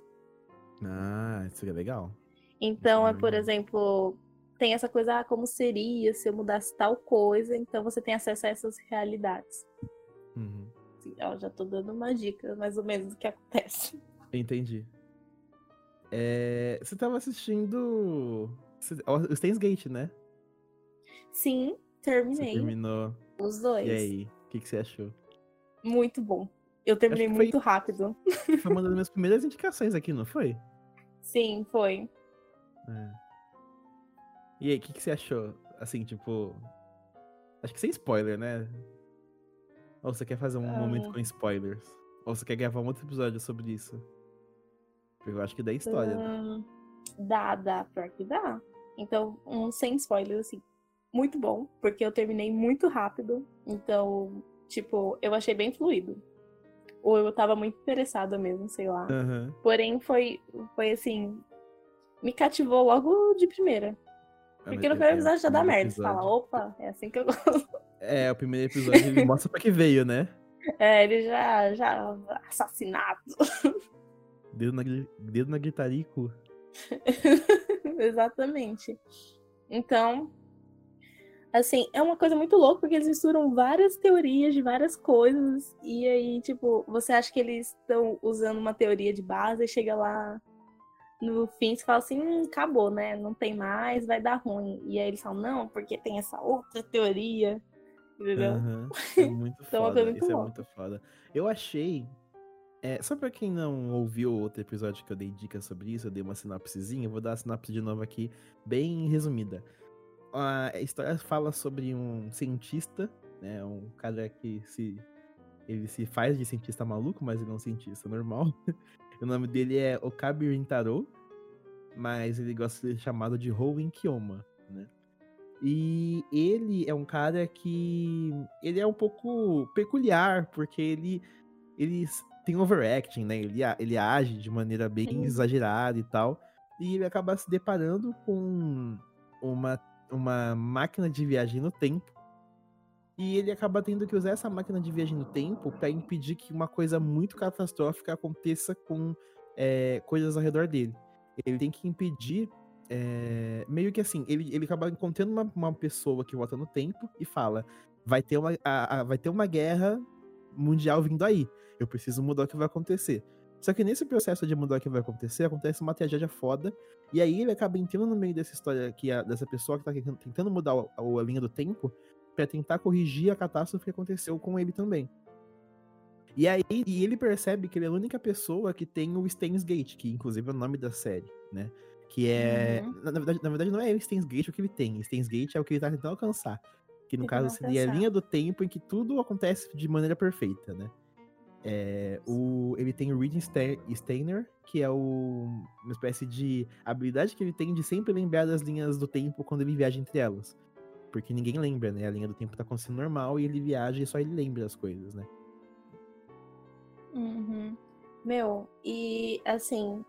S2: Ah, isso é legal.
S1: Então, é, por
S2: Hum.
S1: exemplo, tem essa coisa, ah, como seria se eu mudasse tal coisa, então você tem acesso a essas realidades.
S2: Uhum.
S1: Assim, ó, já tô dando uma dica, mais ou menos, do que acontece.
S2: Entendi. É, você tava assistindo você- o Steins Gate, né?
S1: Sim,
S2: Você
S1: terminei
S2: terminou.
S1: os dois.
S2: E aí, o que, que você achou?
S1: Muito bom. Eu terminei
S2: foi-
S1: muito rápido.
S2: Foi uma das minhas primeiras indicações aqui, não foi?
S1: Sim, foi.
S2: É. E aí, o que, que você achou? Assim, tipo. Acho que sem spoiler, né? Ou você quer fazer um
S1: Ah.
S2: momento com spoilers? Ou você quer gravar um outro episódio sobre isso? Porque eu acho que dá história. né?
S1: Hum, dá, dá, pior que dá. Então, um sem spoilers, assim, muito bom, porque eu terminei muito rápido. Então, tipo, eu achei bem fluido. Ou eu tava muito interessada mesmo, sei lá.
S2: Aham.
S1: Porém, foi, foi assim. Me cativou logo de primeira. Porque
S2: É,
S1: no
S2: é,
S1: primeiro
S2: é,
S1: episódio já dá merda. Você fala, opa, é assim que eu gosto.
S2: É, o primeiro episódio ele mostra pra que veio, né?
S1: É, ele já, já assassinado.
S2: Dedo na, dedo na gritaria cu.
S1: Exatamente. Então, assim, é uma coisa muito louca porque eles misturam várias teorias de várias coisas e aí, tipo, você acha que eles estão usando uma teoria de base e chega lá no fim você fala assim, hum, acabou, né? Não tem mais, vai dar ruim. E aí eles falam, não, porque tem essa outra teoria. Entendeu?
S2: Aham, É muito
S1: Então,
S2: foda.
S1: muito
S2: Isso é
S1: louca.
S2: muito foda. Eu achei. É, só pra quem não ouviu outro episódio que eu dei dicas sobre isso, eu dei uma sinopsezinha, eu vou dar a sinopse de novo aqui, bem resumida. A história fala sobre um cientista, né? Um cara que se. Ele se faz de cientista maluco, mas ele é um cientista normal. o nome dele é Okabe Rintaro, mas ele gosta de ser chamado de Hoen Kiyoma, né? E ele é um cara que ele é um pouco peculiar, porque ele ele tem overacting, né? Ele, ele age de maneira bem
S1: Sim.
S2: exagerada e tal. E ele acaba se deparando com uma, uma máquina de viagem no tempo. E ele acaba tendo que usar essa máquina de viagem no tempo para impedir que uma coisa muito catastrófica aconteça com é, coisas ao redor dele. Ele tem que impedir é, meio que assim, ele, ele acaba encontrando uma, uma pessoa que volta no tempo e fala: vai ter, uma, a- a- vai ter uma guerra mundial vindo aí. Eu preciso mudar o que vai acontecer. Só que nesse processo de mudar o que vai acontecer, acontece uma tragédia foda. E aí ele acaba entrando no meio dessa história que a- dessa pessoa que tá tentando- tentando mudar o- a, a linha do tempo pra tentar corrigir a catástrofe que aconteceu com ele também. E aí e ele percebe que ele é a única pessoa que tem o Steins Gate, que inclusive é o nome da série, né? Que é.
S1: Uhum.
S2: Na, na verdade, na verdade, não é o Steins Gate o que ele tem. Steins Gate é o que ele tá tentando alcançar. Que no
S1: Tentando
S2: caso seria a
S1: alcançar.
S2: linha do tempo em que tudo acontece de maneira perfeita, né? É, o, ele tem o Reading Steiner, que é o, uma espécie de habilidade que ele tem de sempre lembrar das linhas do tempo quando ele viaja entre elas. Porque ninguém lembra, né? A linha do tempo tá acontecendo normal e ele viaja e só ele lembra as coisas, né?
S1: Uhum. Meu, e assim,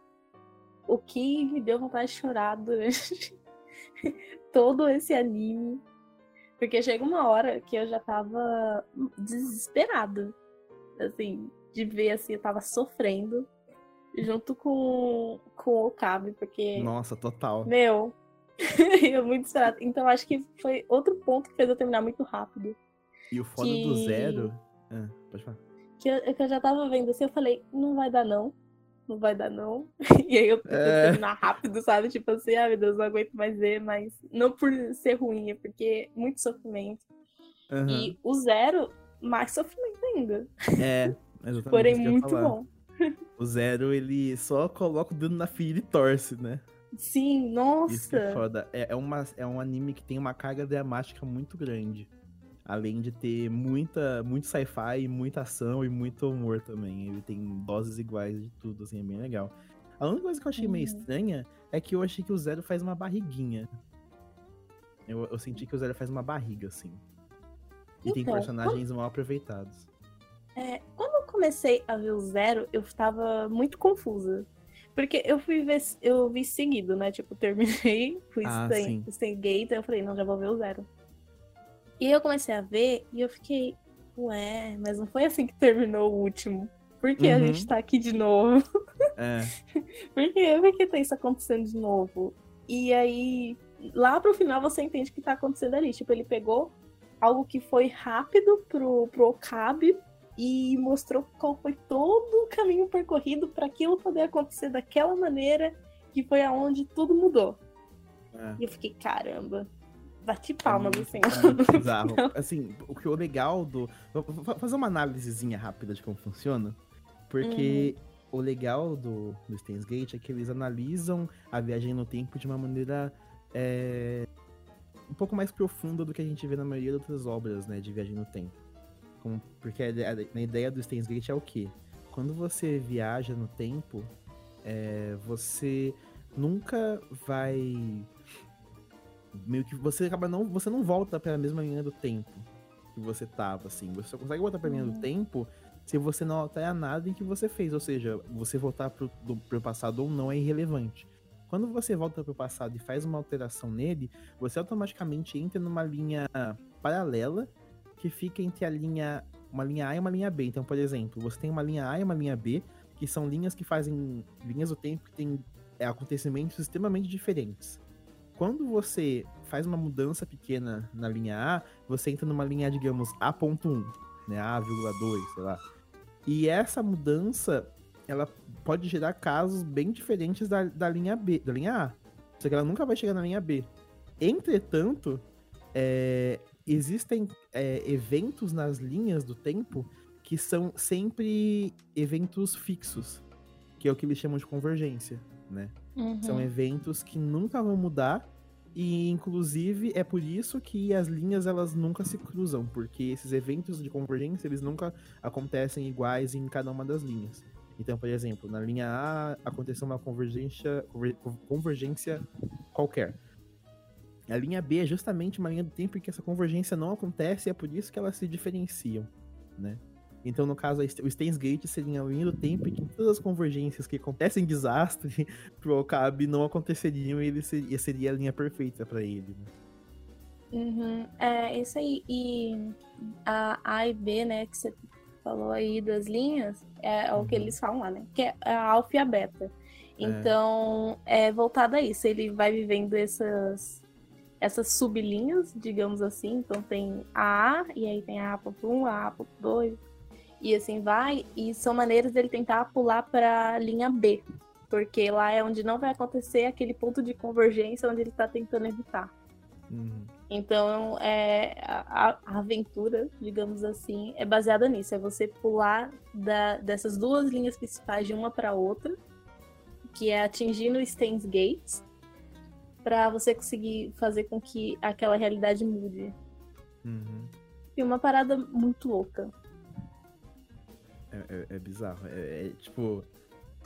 S1: o que me deu vontade de chorar durante todo esse anime. Porque chega uma hora que eu já tava desesperada. Assim, de ver assim, eu tava sofrendo junto com, com o Okabe, porque.
S2: Nossa, total.
S1: Meu, eu muito desesperada. Então acho que foi outro ponto que fez eu terminar muito rápido.
S2: E o foda
S1: Que-
S2: do zero. Ah, pode falar.
S1: Que eu, que eu já tava vendo assim, eu falei, não vai dar não. Não vai dar não. E aí eu tentei
S2: É.
S1: terminar rápido, sabe? Tipo assim, ai meu Deus, não aguento mais ver, mas não por ser ruim, é porque é muito sofrimento.
S2: Aham.
S1: E o zero, mais sofrimento ainda.
S2: É, exatamente.
S1: Porém, muito
S2: falar.
S1: bom.
S2: O zero, ele só coloca o dedo na ferida e torce, né?
S1: Sim,
S2: Isso é
S1: nossa.
S2: foda. É, é, uma, é um anime que tem uma carga dramática muito grande. Além de ter muita, muito sci-fi, muita ação e muito humor também. Ele tem doses iguais de tudo, assim, é bem legal. A única coisa que eu achei meio
S1: Uhum.
S2: estranha é que eu achei que o Zero faz uma barriguinha. Eu, eu senti que o Zero faz uma barriga, assim. E tem
S1: Então,
S2: personagens mal aproveitados.
S1: É, quando eu comecei a ver o zero, eu tava muito confusa. Porque eu fui ver, eu vi seguido, né? Tipo, terminei, fui
S2: Ah,
S1: sem, sem gate, aí eu falei, não, já vou ver o zero. E eu comecei a ver e eu fiquei, ué, mas não foi assim que terminou o último. Por que a
S2: Uhum.
S1: gente tá aqui de novo?
S2: É,
S1: Por que, por que tá isso acontecendo de novo? E aí, lá pro final você entende o que tá acontecendo ali. Tipo, ele pegou algo que foi rápido pro, pro Okabe e mostrou qual foi todo o caminho percorrido para aquilo poder acontecer daquela maneira, que foi aonde tudo mudou.
S2: é.
S1: E eu fiquei, caramba, bati palmas
S2: É
S1: assim.
S2: muito- é muito bizarro. Assim, o que o legal do. Vou vou fa- fazer uma análisezinha rápida de como funciona. Porque
S1: Uhum.
S2: o legal do, do Steins Gate é que eles analisam a viagem no tempo de uma maneira é, um pouco mais profunda do que a gente vê na maioria das outras obras, né, de viagem no tempo. Como- porque a, ideia- a ideia do Steins Gate é o quê? Quando você viaja no tempo, é, você nunca vai meio que você acaba não você não volta para a mesma linha do tempo que você tava assim você só consegue voltar para a linha do
S1: Uhum.
S2: tempo se você não alterar nada em que você fez ou seja você voltar pro, do, pro passado ou não é irrelevante quando você volta pro passado e faz uma alteração nele você automaticamente entra numa linha paralela que fica entre a linha uma linha A e uma linha B então por exemplo você tem uma linha A e uma linha B que são linhas que fazem linhas do tempo que tem é, acontecimentos extremamente diferentes quando você faz uma mudança pequena na linha A, você entra numa linha, digamos, A.1, né? A,2, sei lá. E essa mudança, ela pode gerar casos bem diferentes da, da linha B, da linha A. Só que ela nunca vai chegar na linha B. Entretanto, é, existem é, eventos nas linhas do tempo que são sempre eventos fixos, que é o que eles chamam de convergência, né?
S1: Uhum.
S2: São eventos que nunca vão mudar e inclusive é por isso que as linhas elas nunca se cruzam, porque esses eventos de convergência eles nunca acontecem iguais em cada uma das linhas. Então, por exemplo, na linha A aconteceu uma convergência, conver- convergência qualquer. A linha B é justamente uma linha do tempo em que essa convergência não acontece e é por isso que elas se diferenciam, né? Então, no caso, o Steins Gate seria a linha do tempo em que todas as convergências que acontecem em desastre pro Okabe não aconteceriam e ele seria, seria a linha perfeita pra ele. né?
S1: Uhum. É, isso aí. E a A e B, né, que você falou aí das linhas, é o que
S2: Uhum.
S1: eles falam lá, né? Que é a alfa e a beta. Então, é voltado a isso. Ele vai vivendo essas, essas sublinhas, digamos assim. Então, tem a A, e aí tem a A.1, a A.2, e assim vai. E são maneiras dele tentar pular para a linha B. Porque lá é onde não vai acontecer aquele ponto de convergência onde ele está tentando evitar.
S2: Uhum.
S1: Então, é, a, a aventura, digamos assim, é baseada nisso. É você pular da- dessas duas linhas principais de uma para outra, que é atingindo Steins Gates, para você conseguir fazer com que aquela realidade mude.
S2: Uhum.
S1: E uma parada muito louca.
S2: É, é- é bizarro. É, é, tipo,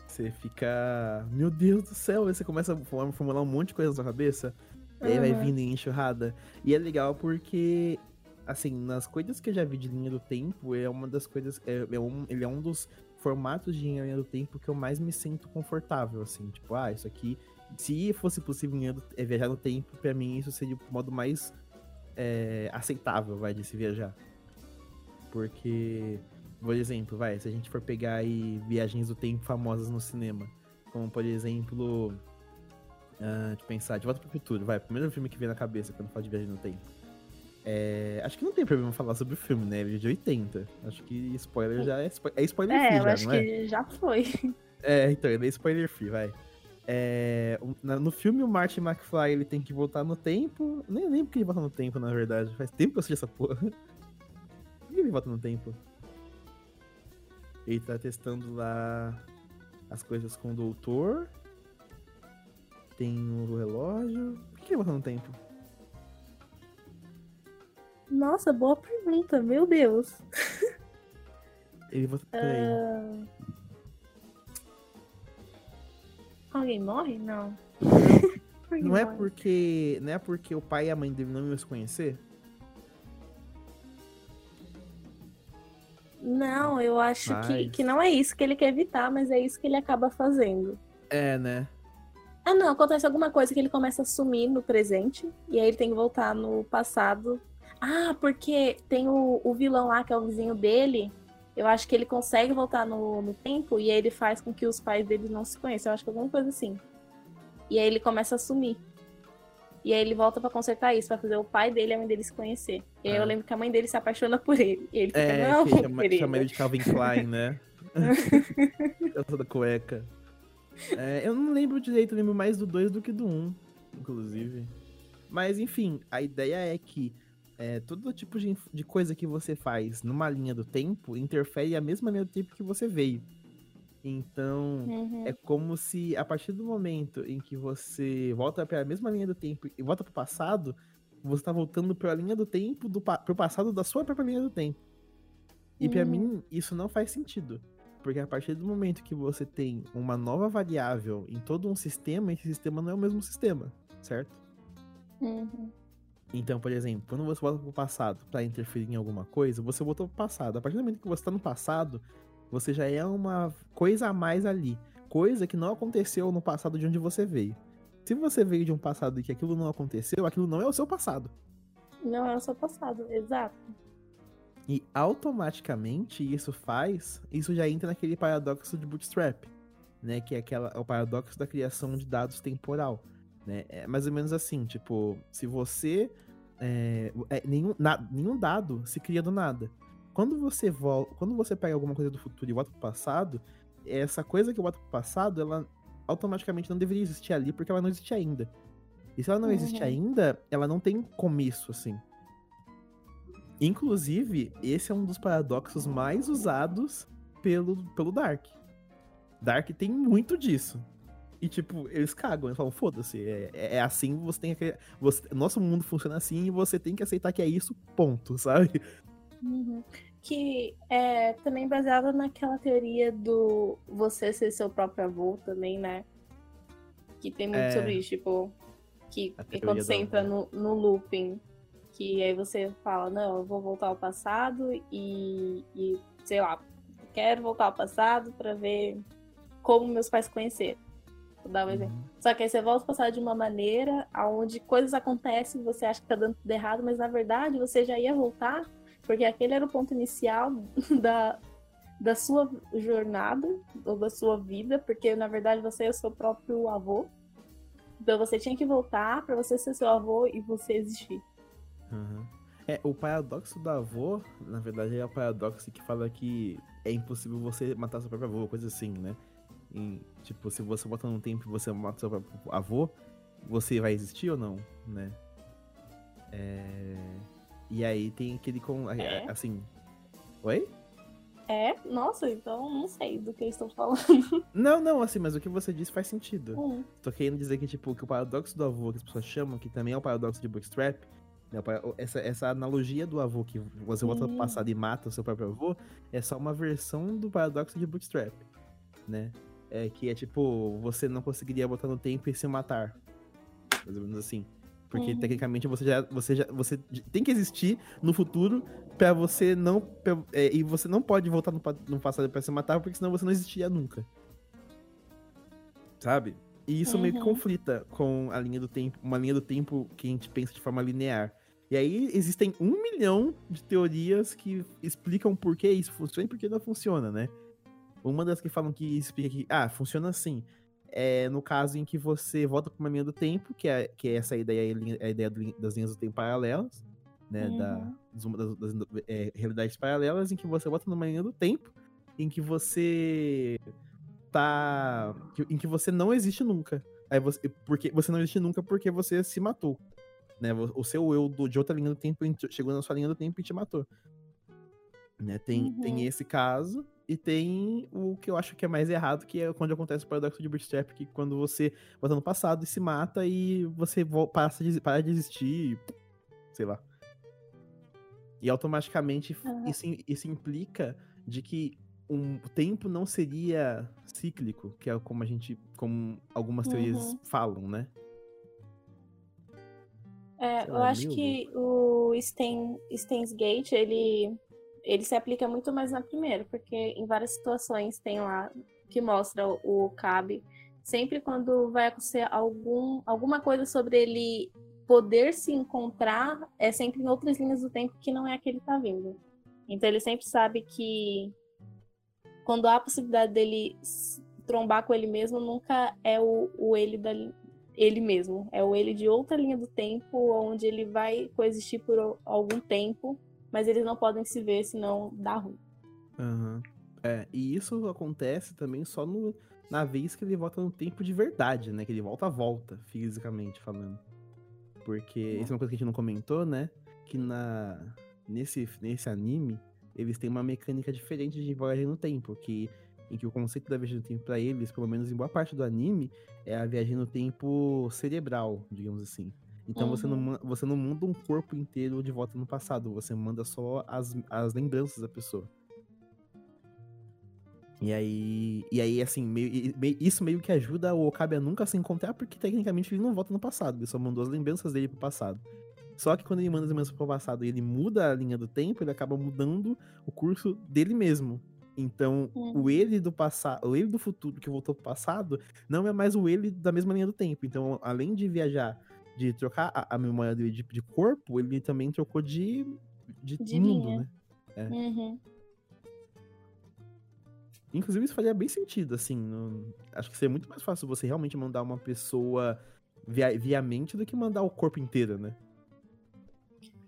S2: você fica. Meu Deus do céu! Aí você começa a form- formular um monte de coisa na sua cabeça. E aí vai
S1: Uhum.
S2: vindo em enxurrada. E é legal porque, assim, nas coisas que eu já vi de linha do tempo, é uma das coisas. É, é um, ele é um dos formatos de linha do tempo que eu mais me sinto confortável, assim. Tipo, ah, isso aqui. Se fosse possível é, viajar no tempo, pra mim isso seria o modo mais é, aceitável, vai, de se viajar. Porque, por exemplo, vai, se a gente for pegar aí viagens do tempo famosas no cinema, como por exemplo, ah, deixa eu pensar, De Volta pro Futuro, vai, primeiro filme que vem na cabeça quando fala de viagem no tempo. É, acho que não tem problema falar sobre o filme, né? Ele é de 80. Acho que spoiler já é, é spoiler
S1: É,
S2: free,
S1: eu
S2: já,
S1: acho
S2: não é?
S1: que já foi.
S2: É, então, ele é spoiler free, vai. É, no filme, o Martin McFly ele tem que voltar no tempo. Nem lembro que ele volta no tempo, na verdade. Faz tempo que eu assisti essa porra. Por que ele volta no tempo? Ele tá testando lá as coisas com o doutor. Tem o relógio. Por que ele volta no tempo?
S1: Nossa, boa pergunta, meu Deus.
S2: Ele volta. Peraí.
S1: Alguém morre? Não. Alguém
S2: Não é
S1: morre.
S2: porque. Não é porque o pai e a mãe dele não iam se conhecer?
S1: Não, eu acho que,
S2: Mas-
S1: que não é isso que ele quer evitar, mas é isso que ele acaba fazendo.
S2: É, né?
S1: Ah, não, acontece alguma coisa que ele começa a sumir no presente, e aí ele tem que voltar no passado. Ah, porque tem o, o vilão lá, que é o vizinho dele. Eu acho que ele consegue voltar no, no tempo, e aí ele faz com que os pais dele não se conheçam. Eu acho que alguma coisa assim. E aí ele começa a sumir. E aí ele volta pra consertar isso, pra fazer o pai dele e a mãe dele se conhecer. E aí
S2: Ah.
S1: eu lembro que a mãe dele se apaixona por ele. E ele fica,
S2: É,
S1: não,
S2: que chama, chama ele de Calvin Klein, né? Essa da cueca. É, eu não lembro direito, eu lembro mais do 2 do que do 1, um, inclusive. Mas, enfim, a ideia é que é, todo tipo de, de coisa que você faz numa linha do tempo interfere a mesma linha do tempo que você veio. Então,
S1: Uhum.
S2: é como se a partir do momento em que você volta para a mesma linha do tempo e volta para o passado, você está voltando para a linha do tempo do pa pro passado da sua própria linha do tempo. E para
S1: Uhum.
S2: mim isso não faz sentido, porque a partir do momento que você tem uma nova variável em todo um sistema, esse sistema não é o mesmo sistema, certo?
S1: Uhum.
S2: Então, por exemplo, quando você volta pro passado para interferir em alguma coisa, você voltou pro passado. A partir do momento que você tá no passado, você já é uma coisa a mais ali. Coisa que não aconteceu no passado de onde você veio. Se você veio de um passado e que aquilo não aconteceu, aquilo não é o seu passado.
S1: Não é o seu passado, exato.
S2: E automaticamente isso faz, isso já entra naquele paradoxo de bootstrap, né? Que é aquela, é o paradoxo da criação de dados temporal, né? É mais ou menos assim, tipo, se você é, é, nenhum, na- nenhum dado se cria do nada. Quando você volta, quando você pega alguma coisa do futuro e volta pro passado, essa coisa que volta pro passado, ela automaticamente não deveria existir ali porque ela não existe ainda. E se ela não existe
S1: Uhum.
S2: ainda, ela não tem começo assim. Inclusive, esse é um dos paradoxos mais usados pelo, pelo Dark. Dark tem muito disso. E, tipo, eles cagam, eles falam, foda-se, é, é assim, você tem que. Você, nosso mundo funciona assim e você tem que aceitar que é isso, ponto, sabe?
S1: Uhum. Que é também baseada naquela teoria do você ser seu próprio avô também, né? Que tem muito
S2: É.
S1: sobre isso, tipo, que é quando
S2: do
S1: você entra no, no looping, que aí você fala, não, eu vou voltar ao passado e, e sei lá, quero voltar ao passado pra ver como meus pais conheceram. Vou dar um exemplo. Só que aí você volta ao passado de uma maneira onde coisas acontecem e você acha que tá dando tudo errado, mas na verdade você já ia voltar, porque aquele era o ponto inicial da, da sua jornada, ou da sua vida, porque na verdade você é o seu próprio avô. Então você tinha que voltar pra você ser seu avô e você existir.
S2: Uhum. É, o paradoxo do avô, na verdade, é o paradoxo que fala que é impossível você matar seu próprio avô, coisa assim, né? E, tipo, se você volta no tempo e você mata seu próprio avô, você vai existir ou não, né? É... E aí tem aquele com.
S1: É.
S2: Assim. Oi?
S1: É, nossa, então não sei do que eu estou falando.
S2: Não, não, assim, mas o que você disse faz sentido.
S1: Hum,
S2: Tô querendo dizer que, tipo, que o paradoxo do avô, que as pessoas chamam, que também é o paradoxo de Bootstrap, né, essa, essa analogia do avô que você volta pro
S1: Hum.
S2: passado e mata o seu próprio avô, é só uma versão do paradoxo de Bootstrap, né? É que é tipo, você não conseguiria voltar no tempo e se matar. Mais ou menos assim. Porque
S1: Uhum.
S2: tecnicamente você já, você já você tem que existir no futuro pra você não. pra- é, e você não pode voltar no, no passado pra se matar, porque senão você não existiria nunca. Sabe? E isso meio que
S1: Uhum.
S2: conflita com a linha do tempo, uma linha do tempo que a gente pensa de forma linear. E aí existem um milhão de teorias que explicam por que isso funciona e por que não funciona, né? Uma das que falam que explica que, ah, funciona assim. É no caso em que você volta para uma linha do tempo, que é, que é essa ideia, a ideia das linhas do tempo paralelas, né?
S1: Uhum.
S2: Da, das, das- das, é, realidades paralelas em que você volta numa linha do tempo em que você tá. em que você não existe nunca. Aí você, porque você não existe nunca porque você se matou. Né? O seu eu do- de outra linha do tempo chegou na sua linha do tempo e te matou. Né? Tem,
S1: Uhum.
S2: tem esse caso e tem o que eu acho que é mais errado, que é quando acontece o paradoxo de Bootstrap, que quando você volta no passado e se mata e você vo- passa de, para de existir, sei lá. E automaticamente isso, isso implica de que um o tempo não seria cíclico, que é como a gente, como algumas teorias
S1: Uhum.
S2: falam, né?
S1: É,
S2: Sei
S1: eu
S2: lá,
S1: acho que o Steins Gate, ele, ele se aplica muito mais na primeira, porque em várias situações tem lá que mostra o, o Cabe, sempre quando vai acontecer algum, alguma coisa sobre ele poder se encontrar, é sempre em outras linhas do tempo que não é a que ele tá vindo. Então ele sempre sabe que quando há a possibilidade dele trombar com ele mesmo, nunca é o, o ele da, ele mesmo. É o ele de outra linha do tempo, onde ele vai coexistir por al- algum tempo, mas eles não podem se ver, senão dá ruim.
S2: Aham. É, e isso acontece também só no, na vez que ele volta no tempo de verdade, né? Que ele volta a volta, fisicamente falando. Porque isso é uma coisa que a gente não comentou, né? Que na, nesse, nesse anime, eles têm uma mecânica diferente de viagem no tempo, que, em que o conceito da viagem no tempo pra eles, pelo menos em boa parte do anime, é a viagem no tempo cerebral, digamos assim. Então você, não,
S1: Uhum.
S2: você não manda um corpo inteiro de volta no passado, você manda só as, as lembranças da pessoa. E aí, e aí assim, meio- meio- isso meio que ajuda o Okabe a nunca se encontrar, porque tecnicamente ele não volta no passado, ele só mandou as lembranças dele pro passado. Só que quando ele manda as lembranças pro passado e ele muda a linha do tempo, ele acaba mudando o curso dele mesmo. Então,
S1: Hum.
S2: o ele do passado, o ele do futuro que voltou pro passado, não é mais o ele da mesma linha do tempo. Então, além de viajar, de trocar a, a memória dele de, de corpo, ele também trocou de, de,
S1: De
S2: mundo,
S1: linha.
S2: né? É.
S1: Uhum.
S2: Inclusive, isso faria bem sentido, assim. não- Acho que seria muito mais fácil você realmente mandar uma pessoa via, via mente do que mandar o corpo inteiro, né?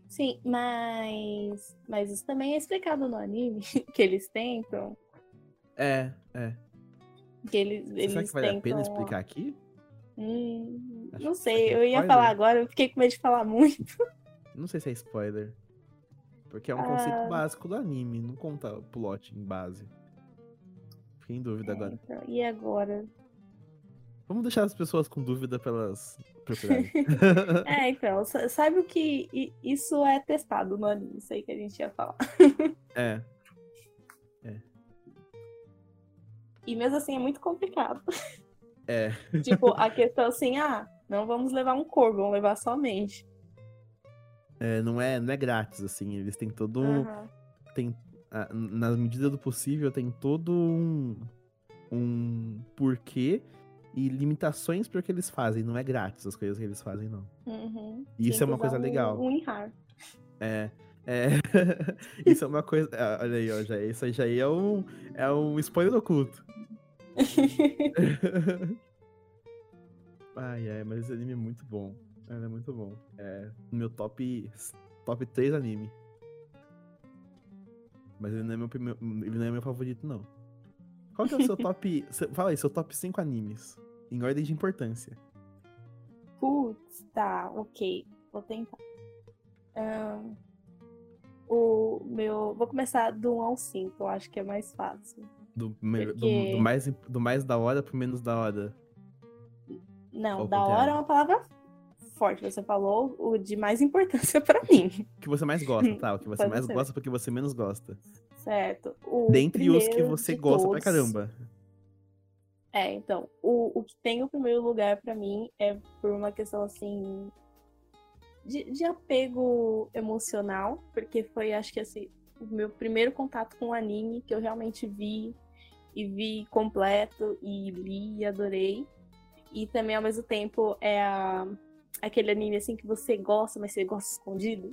S1: Sim, mas, mas isso também é explicado no anime, que eles tentam,
S2: É, é.
S1: que eles, eles
S2: será que vale a
S1: tentam...
S2: pena explicar aqui?
S1: Hum,
S2: Acho
S1: não sei,
S2: é
S1: eu ia falar agora, eu fiquei com medo de falar muito.
S2: Não sei se é spoiler. Porque é um conceito
S1: Ah.
S2: básico do anime, não conta o plot em base. Fiquei em dúvida agora.
S1: Então, e agora?
S2: Vamos deixar as pessoas com dúvida pra elas procurarem.
S1: É, então, sa- sabe o que isso é testado no anime, isso aí que a gente ia falar.
S2: é.
S1: E mesmo assim é muito complicado.
S2: É.
S1: tipo, a questão assim, ah, não vamos levar um corpo, vamos levar somente.
S2: É, não é, não é grátis, assim. Eles têm todo. um-
S1: Aham.
S2: Tem, na medida do possível, tem todo um. Um porquê e limitações para o que eles fazem. Não é grátis as coisas que eles fazem, não.
S1: Uhum.
S2: E isso é uma coisa
S1: um-
S2: legal.
S1: Um enrar.
S2: É. É. isso é uma coisa. ah, Olha aí, ó. Já, isso aí já é um, é um spoiler oculto. ai, ai, mas esse anime é muito bom. Ele é muito bom. É meu top, top 3 anime. Mas ele não é meu primeiro. Ele não é meu favorito, não. Qual que é o seu top. Fala aí, seu top 5 animes. Em ordem de importância.
S1: Putz, tá, ok. Vou tentar. Ahn, o meu. Vou começar do 1 ao 5, eu acho que é mais fácil.
S2: Do, me- do-
S1: Porque-
S2: do mais, do mais da hora pro menos da hora.
S1: Não,
S2: Ao
S1: da
S2: contrário.
S1: hora é uma palavra forte. Você falou o de mais importância pra mim.
S2: O que você mais gosta, tá? O que você
S1: Pode
S2: mais
S1: ser.
S2: gosta porque você menos gosta.
S1: Certo. O
S2: Dentre os que você gosta pra
S1: todos-
S2: caramba.
S1: É, então, o, o que tem o primeiro lugar pra mim é por uma questão assim de, de apego emocional, porque foi, acho que assim, o meu primeiro contato com o anime que eu realmente vi e vi completo e li e adorei. E também ao mesmo tempo é a- aquele anime assim que você gosta, mas você gosta escondido,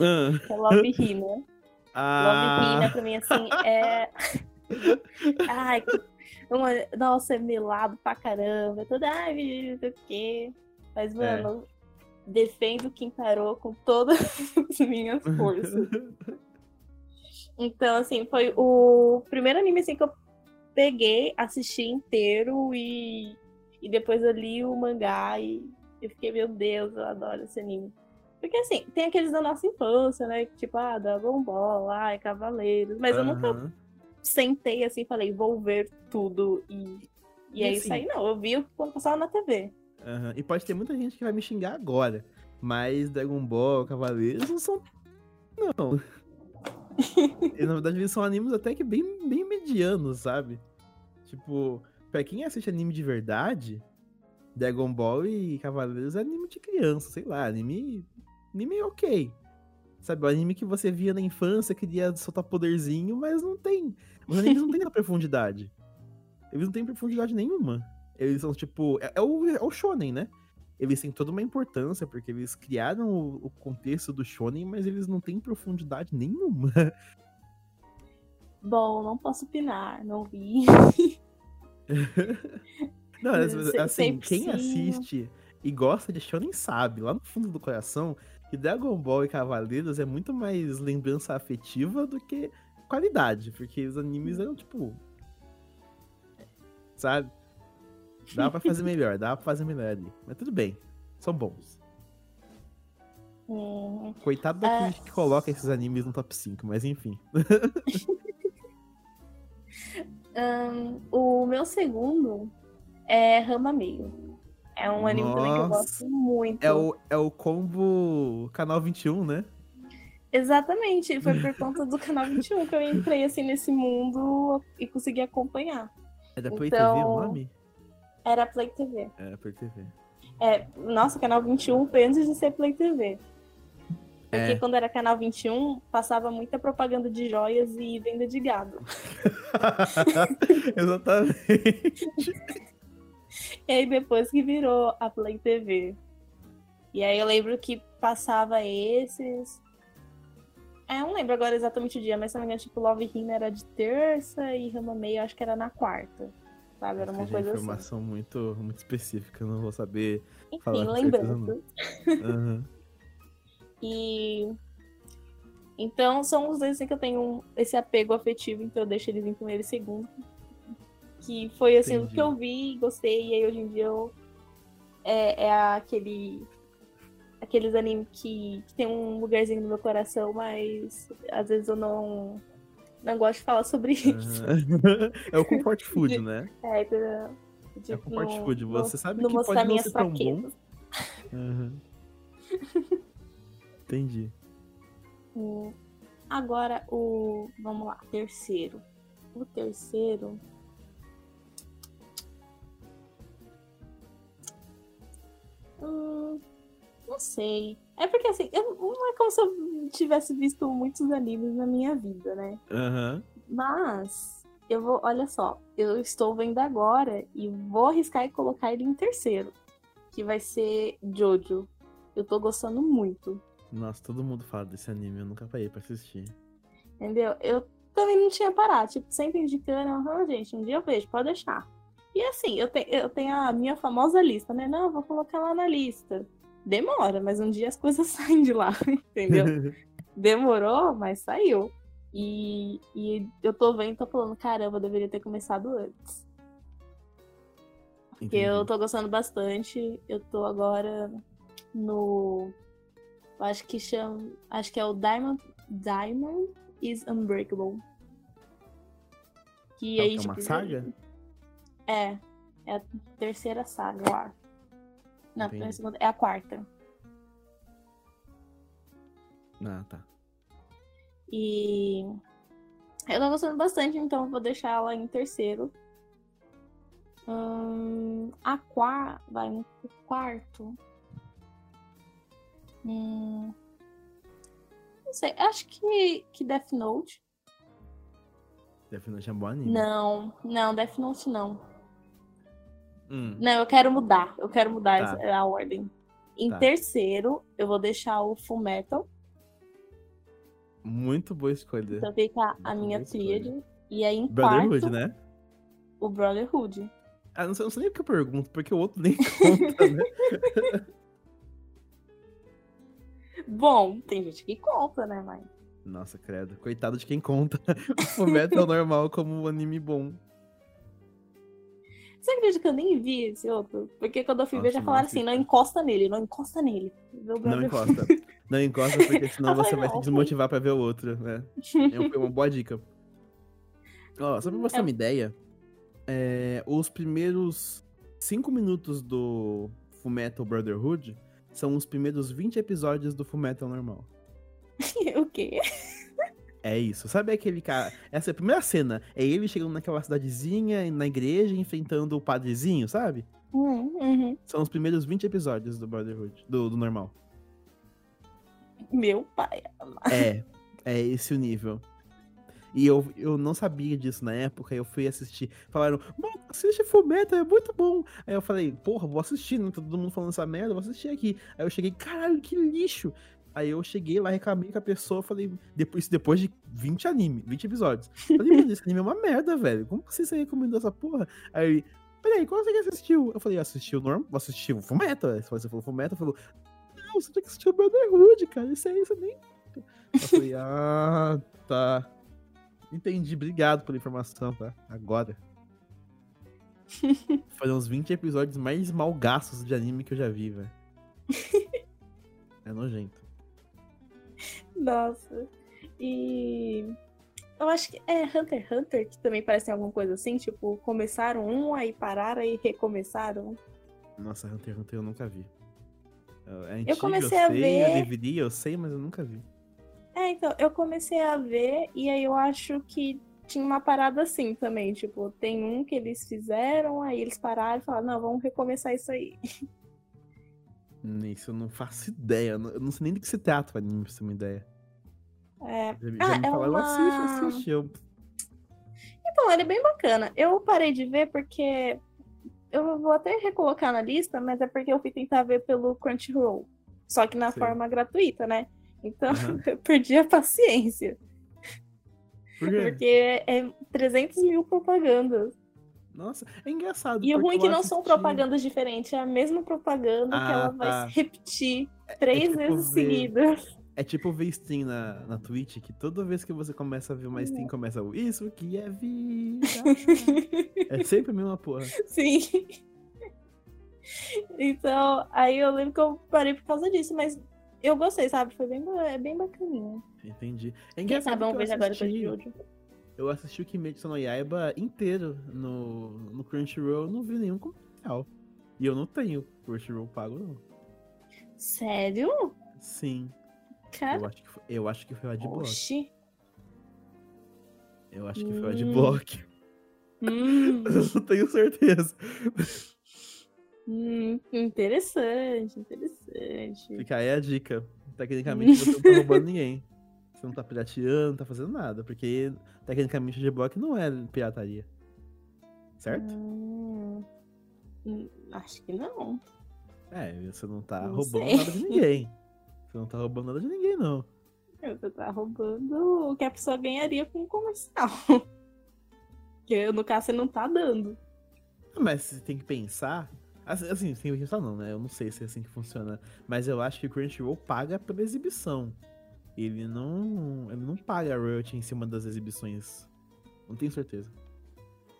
S2: Ah,
S1: que é Love Hina. Love
S2: ah,
S1: Hina pra mim assim é Ai, uma- nossa, é melado pra caramba. é Tudo, ai, não sei o quê. Mas,
S2: É.
S1: mano, defendo Quintaro com todas as minhas forças. Então, assim, foi o primeiro anime assim, que eu peguei, assisti inteiro e, e depois eu li o mangá e eu fiquei, meu Deus, eu adoro esse anime. Porque assim, tem aqueles da nossa infância, né? Tipo, ah, Dragon Ball, ai, Cavaleiros. Mas eu nunca sentei assim e falei, vou ver tudo e, e, é assim, isso aí. Não, eu vi quando passava na TV.
S2: Uhum. E pode ter muita gente que vai me xingar agora. Mas Dragon Ball, Cavaleiros não são. Não. e, na verdade, eles são animes até que bem, bem medianos, sabe? Tipo, pra quem assiste anime de verdade, Dragon Ball e Cavaleiros é anime de criança, sei lá, anime anime ok. Sabe, o anime que você via na infância, queria soltar poderzinho, mas não tem. Os animes não têm a profundidade. Eles não têm profundidade nenhuma. Eles são, tipo. É, é, o, é o shonen, né? Eles têm toda uma importância, porque eles criaram o, o contexto do shonen, mas eles não têm profundidade nenhuma.
S1: Bom, não posso opinar, não vi.
S2: não, assim, quem assiste e gosta de shonen sabe, lá no fundo do coração, que Dragon Ball e Cavaleiros é muito mais lembrança afetiva do que qualidade, porque os animes eram tipo. Sabe? Dá pra fazer melhor, dá pra fazer melhor ali. Mas tudo bem, são bons. Hum, Coitado daquele uh... que coloca esses animes no top 5, mas enfim.
S1: um, o meu segundo é Rama Meio. É um anime Nossa. também que eu gosto muito.
S2: É o, é o combo Canal 21, né?
S1: Exatamente, foi por conta do Canal 21 que eu entrei assim nesse mundo e consegui acompanhar.
S2: É da Play então, TV o nome?
S1: Era Play TV.
S2: Era Play TV.
S1: É, nossa, Canal 21 foi antes de ser Play TV. Porque é. quando era Canal 21, passava muita propaganda de joias e venda de gado.
S2: Exatamente.
S1: E aí depois que virou a Play TV. E aí eu lembro que passava esses. É, eu não lembro agora exatamente o dia, mas se não me engano, tipo, Love Hina era de terça e Rama Meio acho que era na quarta. Sabe? Era uma coisa
S2: assim. informação assim. muito, muito específica, não vou saber.
S1: Enfim, lembrando. Uhum. E. Então, são os dois assim, que eu tenho esse apego afetivo, então eu deixo eles em primeiro e segundo. Que foi assim, Entendi. o que eu vi, gostei, e aí hoje em dia eu. É, é aquele. Aqueles animes que, que tem um lugarzinho no meu coração, mas às vezes eu não. Não gosto de falar sobre isso.
S2: é o comfort food, né?
S1: É, entendeu?
S2: Tipo, é o comfort no, food. Você sabe no, que pode não ser tão bom. Uhum. Entendi.
S1: Agora o. Vamos lá, terceiro. O terceiro Hum, não sei. É porque assim, eu, não é como se eu tivesse visto muitos animes na minha vida, né?
S2: Uhum.
S1: Mas eu vou, olha só, eu estou vendo agora e vou arriscar e colocar ele em terceiro. Que vai ser Jojo. Eu tô gostando muito.
S2: Nossa, todo mundo fala desse anime, eu nunca parei pra assistir.
S1: Entendeu? Eu também não tinha parado, tipo, sempre indicando, ah, gente, um dia eu vejo, pode deixar. E assim, eu, te, eu tenho a minha famosa lista, né? Não, vou colocar lá na lista. Demora, mas um dia as coisas saem de lá, entendeu? Demorou, mas saiu. E, e eu tô vendo, tô falando, caramba, eu deveria ter começado antes. Porque Entendi. eu tô gostando bastante. Eu tô agora no. Eu acho que chama. Acho que é o Diamond. Diamond is Unbreakable.
S2: Que é, aí, é uma tipo, saga?
S1: É. É a terceira saga, eu acho. Não, é a segunda, é a quarta.
S2: Ah, tá.
S1: E eu tô gostando bastante, então vou deixar ela em terceiro. Hum, a quarta. Vai no quarto. Hum, não sei, acho que, que Death Note.
S2: Death Note é um bom anime.
S1: Não, não, Death Note não. Hum. Não, eu quero mudar. Eu quero mudar tá. a ordem. Em tá. terceiro, eu vou deixar o Full Metal.
S2: Muito boa escolha.
S1: Então fica a minha tríade. E aí em
S2: Brotherhood,
S1: quarto,
S2: né?
S1: O Brotherhood.
S2: Ah, não sei, não sei nem o que eu pergunto, porque o outro nem conta, né?
S1: Bom, tem gente que conta, né, mas.
S2: Nossa, credo. Coitado de quem conta o Fullmetal normal como um anime bom.
S1: Você acredita que eu nem vi esse outro? Porque quando eu fui ver,
S2: Nossa,
S1: já falaram assim, não encosta nele, não encosta nele.
S2: Não encosta. Não encosta, porque senão você vai se desmotivar pra ver o outro, né? É uma boa dica. Ó, só pra você ter
S1: É-
S2: uma ideia, é, os primeiros 5 minutos do Fullmetal Brotherhood são os primeiros 20 episódios do Fullmetal normal.
S1: o quê?
S2: É isso. Sabe aquele cara. Essa é a primeira cena. É ele chegando naquela cidadezinha, na igreja, enfrentando o padrezinho, sabe?
S1: Hum, uhum.
S2: São os primeiros 20 episódios do Brotherhood, do, do normal.
S1: Meu pai.
S2: É, é esse o nível. E eu, eu não sabia disso na época, eu fui assistir. Falaram, mano, assiste Fullmetal, é muito bom. Aí eu falei, porra, vou assistir, tá todo mundo falando essa merda, vou assistir aqui. Aí eu cheguei, caralho, que lixo. Aí eu cheguei lá, reclamei com a pessoa, falei, depois, depois de 20 anime, 20 episódios. Falei, mano, esse anime é uma merda, velho. Como que você recomendou essa porra? Aí peraí, qual você que assistiu? Eu falei, assisti o normal, assisti o Fullmetal. Você falou Fullmetal, falou, não, você tem que assistir o Brotherhood, cara, isso aí você nem... Eu falei, ah, tá. Entendi, obrigado pela informação, tá? Agora. Foram uns 20 episódios mais malgaços de anime que eu já vi, velho. É nojento.
S1: Nossa. E. Eu acho que é Hunter x Hunter, que também parece alguma coisa assim, tipo, começaram um, aí pararam e recomeçaram.
S2: Nossa, Hunter x Hunter eu nunca vi. É antigo,
S1: comecei
S2: eu
S1: a
S2: sei,
S1: ver-
S2: eu deveria, eu sei, mas eu nunca vi.
S1: É, então, eu comecei a ver e aí eu acho que tinha uma parada assim também, tipo, tem um que eles fizeram, aí eles pararam e falaram, não, vamos recomeçar isso aí.
S2: Hum, Isso eu não faço ideia. Eu não- eu não sei nem do que se trata o anime, pra você ter uma ideia.
S1: É,
S2: Já,
S1: Ah,
S2: já me
S1: é
S2: falaram,
S1: uma-
S2: assiste, assiste. Eu,
S1: Então, ele é bem bacana. Eu parei de ver porque eu vou até recolocar na lista, mas é porque eu fui tentar ver pelo Crunchyroll. Só que na
S2: Sim.
S1: forma gratuita, né? Então,
S2: Aham.
S1: eu perdi a paciência.
S2: por quê?
S1: Porque é 300 mil propagandas.
S2: Nossa, é engraçado.
S1: E o ruim é que não são
S2: assisti-
S1: propagandas diferentes, é a mesma propaganda que
S2: Ah,
S1: ela vai
S2: tá.
S1: repetir três
S2: tipo
S1: vezes
S2: ver-
S1: seguidas.
S2: É tipo ver stream na, na Twitch, que toda vez que você começa a ver uma stream, começa o Isso que é vida. é sempre a mesma porra.
S1: Sim. Então, aí eu lembro que eu parei por causa disso, mas eu gostei, sabe? Foi bem, é bem bacaninha.
S2: Entendi. É
S1: Quem sabe
S2: eu
S1: ver agora depois de Jojo.
S2: eu assisti o Kimetsu no Yaiba inteiro no, no Crunchyroll, eu não vi nenhum comercial. E eu não tenho Crunchyroll pago, não.
S1: Sério?
S2: Sim, eu
S1: Cara,
S2: acho que foi, eu acho que foi o Adblock.
S1: oxi.
S2: Eu acho que foi o
S1: Hum.
S2: Adblock.
S1: Hum,
S2: Eu não tenho certeza.
S1: hum, interessante, interessante.
S2: Fica aí a dica. Tecnicamente você não tá roubando ninguém. Você não tá pirateando, não tá fazendo nada. Porque tecnicamente o Adblock não é pirataria. Certo?
S1: Hum, hum, acho que não.
S2: É, você não tá
S1: Não
S2: roubando
S1: sei.
S2: nada de ninguém. Você não tá roubando nada de ninguém, não.
S1: Você tá roubando o que a pessoa ganharia com o comercial. Que no caso você não tá dando.
S2: Mas você tem que pensar. Assim, assim, que pensar não, né? Eu não sei se é assim que funciona. Mas eu acho que o Crunchyroll paga pela exibição. Ele não. Ele não paga royalty em cima das exibições. Não tenho certeza.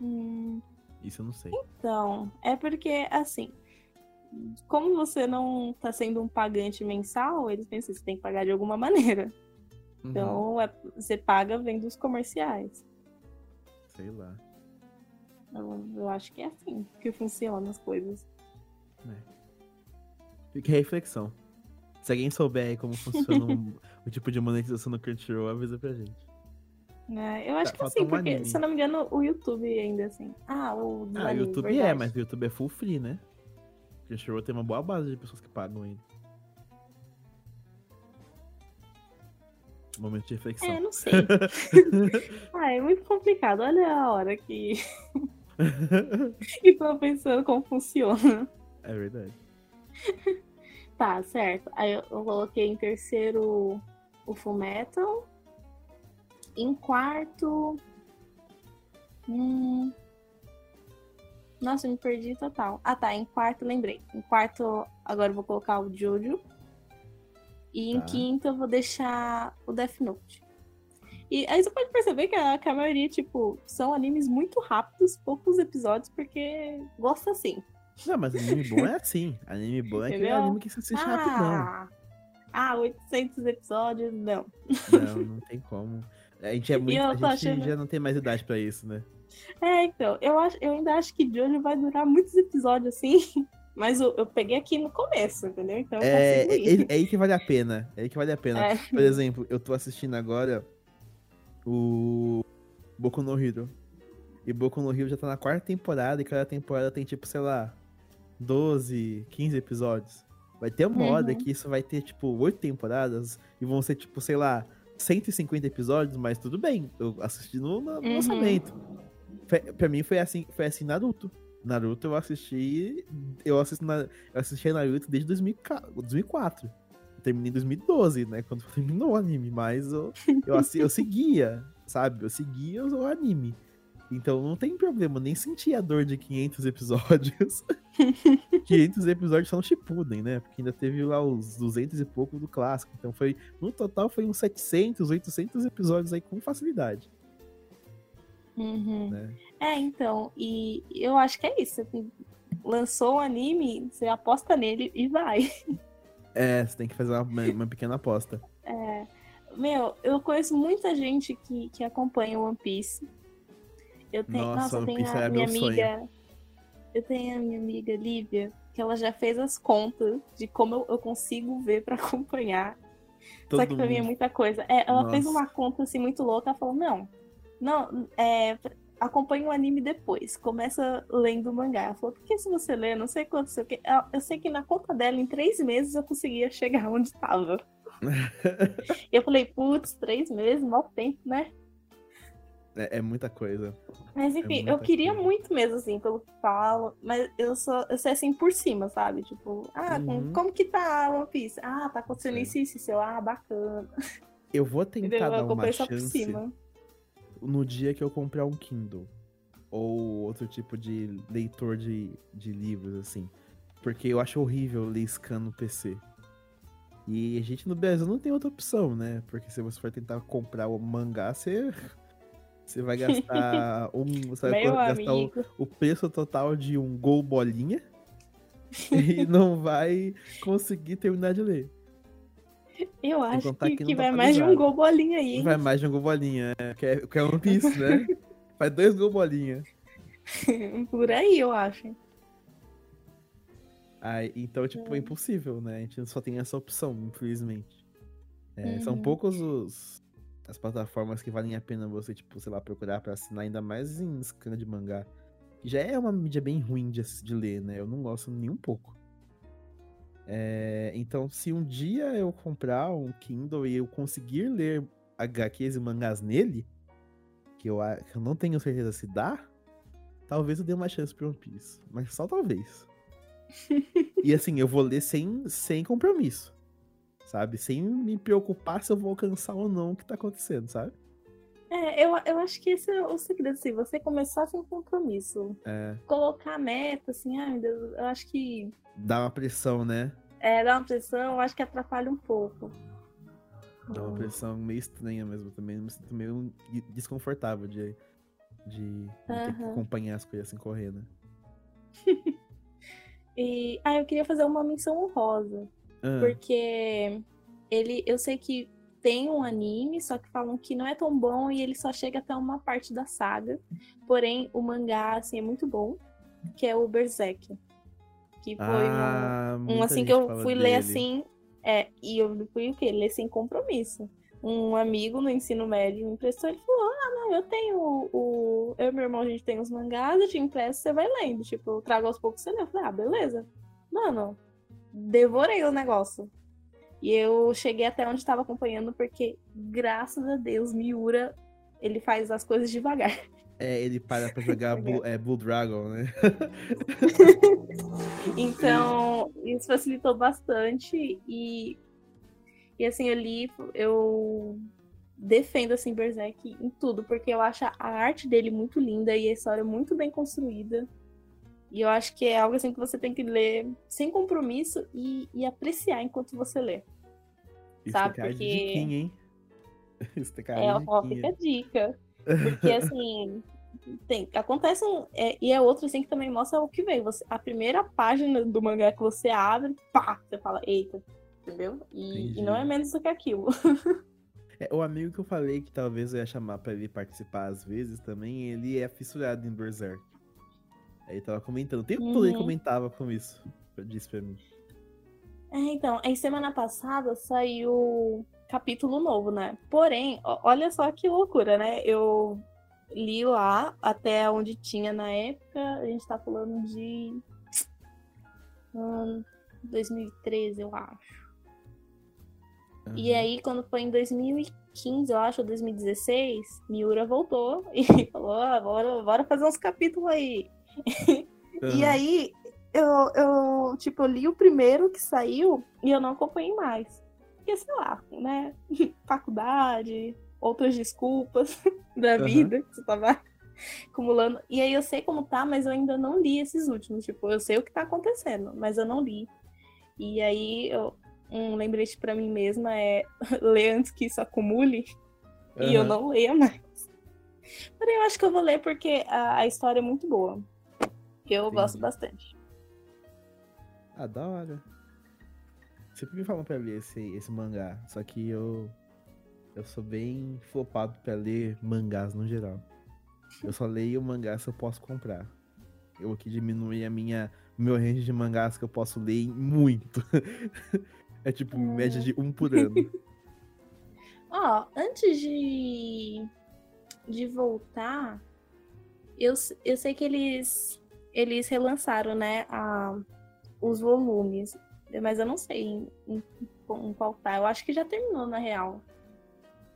S1: Hum,
S2: Isso eu não sei.
S1: Então, é porque, assim, como você não tá sendo um pagante mensal, eles pensam que você tem que pagar de alguma maneira.
S2: Uhum,
S1: Então, é- você paga vendo os comerciais.
S2: sei lá.
S1: Eu, eu acho que é assim que funcionam as coisas.
S2: Fica a reflexão. Se alguém souber aí como funciona um- o tipo de monetização no Crunchyroll, avisa pra gente.
S1: É, eu acho
S2: Tá,
S1: que assim,
S2: um
S1: porque,
S2: anime.
S1: se eu não me engano, o YouTube ainda assim. Ah, o do
S2: Ah, o
S1: anime,
S2: YouTube é,
S1: verdade.
S2: mas o YouTube é full free, né? O Crunchyroll tem uma boa base de pessoas que pagam ele. Momento de reflexão.
S1: É, não sei. ah, é muito complicado. Olha a hora que. e tô pensando como funciona.
S2: é verdade.
S1: Tá, certo. Aí eu, eu coloquei em terceiro o Fullmetal. Em quarto. Hum... Nossa, eu me perdi total. Ah, tá. Em quarto, lembrei. Em quarto, agora eu vou colocar o Jojo. E em
S2: Tá.
S1: quinto eu vou deixar o Death Note. E aí você pode perceber que a, que a maioria, tipo, são animes muito rápidos, poucos episódios, porque gosta assim.
S2: Não, mas anime bom é assim. Anime bom é aquele anime que você assiste rapidão.
S1: Ah, ah, 800 episódios, não.
S2: Não, não tem como. A gente, é muito, a gente
S1: achando-
S2: já não tem mais idade pra isso, né?
S1: É, então, eu, acho, eu ainda acho que Jojo vai durar muitos episódios assim, mas eu, eu peguei aqui no começo, entendeu? Então eu
S2: É, é,
S1: ir.
S2: é aí que vale a pena. É aí que vale a pena.
S1: É.
S2: Por exemplo, eu tô assistindo agora o Boku no Hero. E Boku no Hero já tá na quarta temporada e cada temporada tem tipo, sei lá, 12, 15 episódios. Vai ter uma hora
S1: Uhum.
S2: que isso vai ter tipo oito temporadas e vão ser tipo, sei lá, 150 episódios, mas tudo bem. Eu assisti no, no
S1: Uhum.
S2: lançamento. Pra mim foi assim, foi assim Naruto. Naruto eu assisti. Eu assisti, eu assisti Naruto desde 2004. 2004. Terminei em 2012, né? Quando terminou o anime. Mas eu, eu, eu seguia, sabe? Eu seguia o anime. Então não tem problema, nem senti a dor de 500 episódios. 500 episódios são Shippuden, né? Porque ainda teve lá os 200 e pouco do clássico. Então foi, no total foi uns 700, 800 episódios aí com facilidade,
S1: Uhum.
S2: né?
S1: É, então, e eu acho que é isso. assim, Lançou o anime, você aposta nele e vai.
S2: É, você tem que fazer uma, uma pequena aposta.
S1: Meu, eu conheço muita gente que, que acompanha o One Piece. Eu tenho,
S2: Nossa,
S1: nossa, eu tenho a
S2: era
S1: minha
S2: meu sonho.
S1: amiga. Eu tenho a minha amiga Lívia, que ela já fez as contas de como eu, eu consigo ver pra acompanhar. Só
S2: Todo
S1: que pra mim é
S2: mundo-
S1: muita coisa. É, ela fez
S2: Nossa.
S1: uma conta assim muito louca, ela falou, não, não, é, acompanha o anime depois, começa lendo o mangá. Ela falou, porque se você ler, não sei quanto, sei o quê. Ela- Eu sei que na conta dela, em três meses, eu conseguia chegar onde estava. Eu falei, putz, três meses, mau tempo, né?
S2: É, é muita coisa.
S1: Mas enfim,
S2: muita
S1: eu queria
S2: coisa.
S1: muito mesmo, assim, pelo que falo, mas eu sou, eu sei assim por cima, sabe? Tipo, ah,
S2: Uhum.
S1: como que tá One Piece? Ah, tá acontecendo isso, isso, isso. Eu, ah, bacana.
S2: Eu vou
S1: Entendeu?
S2: tentar
S1: Eu
S2: dar uma
S1: acompanho só por
S2: chance
S1: cima.
S2: No dia que eu comprar um Kindle. Ou outro tipo de leitor de, de livros, assim. Porque eu acho horrível ler scan no PC. E a gente no Brasil não tem outra opção, né? Porque se você for tentar comprar o mangá, você, você vai gastar um. Você vai gastar o, o preço total de um gol bolinha. e não vai conseguir terminar de ler.
S1: Eu acho que,
S2: que
S1: que
S2: tá
S1: vai mais de um gol bolinha aí, hein?
S2: Vai mais de um gol bolinha. é, Que é, que é Piece, né? Faz dois gol bolinha.
S1: Por aí, eu acho.
S2: Então, tipo, é impossível, né? A gente só tem essa opção, infelizmente. É, São
S1: Uhum.
S2: poucos os, as plataformas que valem a pena você, tipo, sei lá, procurar pra assinar, ainda mais em scan de mangá. Já é uma mídia bem ruim de, de ler, né? Eu não gosto nem um pouco. É, então, se um dia eu comprar um Kindle e eu conseguir ler HQs e mangás nele, que eu, que eu não tenho certeza se dá, talvez eu dê uma chance pro One Piece. Mas só talvez. e assim, eu vou ler sem, sem compromisso. Sabe? Sem me preocupar se eu vou alcançar ou não o que tá acontecendo, sabe?
S1: É, eu, eu acho que esse é o segredo, assim, você começar sem compromisso.
S2: É,
S1: Colocar meta, assim, ai meu Deus, eu acho que
S2: dá uma pressão, né?
S1: é, dar uma pressão, eu acho que atrapalha um pouco.
S2: Dá uma pressão meio estranha mesmo também. Me sinto meio desconfortável de, de, de ter que acompanhar as coisas assim correndo.
S1: E ah, eu queria fazer uma menção honrosa.
S2: Ah,
S1: Porque ele, eu sei que tem um anime, só que falam que não é tão bom e ele só chega até uma parte da saga. Porém, o mangá, assim, é muito bom, que é o Berserk. Que foi
S2: ah,
S1: um, um assim que eu fui ler
S2: dele.
S1: assim, é, e eu fui o quê? Ler sem compromisso. Um amigo no ensino médio me emprestou, ele falou, ah, não, eu tenho o... Eu e meu irmão, a gente tem os mangás, eu te empresto, você vai lendo. Tipo, eu trago aos poucos, você lê. Eu falei, ah, beleza. Mano, devorei o negócio. E eu cheguei até onde estava acompanhando, porque, graças a Deus, Miura, ele faz as coisas devagar.
S2: É, ele para pra jogar Blue, é, Blue Dragon, né?
S1: Então, isso facilitou bastante e, e assim, eu li, eu defendo assim Berserk em tudo, porque eu acho a arte dele muito linda e a história muito bem construída. E eu acho que é algo assim que você tem que ler sem compromisso e, e apreciar enquanto você lê.
S2: Isso
S1: sabe? Porque-
S2: diquinha, hein? Isso
S1: É,
S2: de
S1: ó,
S2: diquinha.
S1: fica a dica. Porque assim, tem, acontece um. é, e é outro assim que também mostra o que veio. Você, a primeira página do mangá que você abre, pá, você fala, eita, entendeu? E, e não é menos do que aquilo.
S2: É, o amigo que eu falei que talvez eu ia chamar pra ele participar às vezes também, ele é fissurado em Berserk. Aí ele tava comentando. O tempo todo ele
S1: Uhum.
S2: comentava com isso. Disse pra mim.
S1: É, então, aí semana passada saiu capítulo novo, né? Porém, olha só que loucura, né? Eu li lá até onde tinha na época, a gente tá falando de hum, 2013, eu acho. E
S2: Aham.
S1: aí, quando foi em 2015, eu acho, ou 2016, Miura voltou e falou: ah, bora, bora fazer uns capítulos aí. E
S2: Aham.
S1: aí, eu, eu, tipo, li o primeiro que saiu e eu não acompanhei mais. Porque, sei lá, né? Faculdade, outras desculpas da
S2: Aham.
S1: vida que você tava acumulando. E aí eu sei como tá, mas eu ainda não li esses últimos. Tipo, eu sei o que tá acontecendo, mas eu não li. E aí, eu, um lembrete pra mim mesma é ler antes que isso acumule. E eu não leia mais. Porém, eu acho que eu vou ler porque a, a história é muito boa. Eu gosto
S2: Entendi.
S1: bastante.
S2: Ah, da hora. Sempre me falam pra ler esse, esse mangá. Só que eu. Eu sou bem flopado pra ler mangás no geral. Eu só leio mangá se eu posso comprar. Eu aqui diminui a minha. Meu range de mangás que eu posso ler em muito. é tipo
S1: Hum.
S2: média de um por ano.
S1: Ó, antes de, de voltar, eu, eu sei que eles, eles relançaram, né, a, os volumes. Mas eu não sei em, em- em qual tá. Eu acho que já terminou, na real.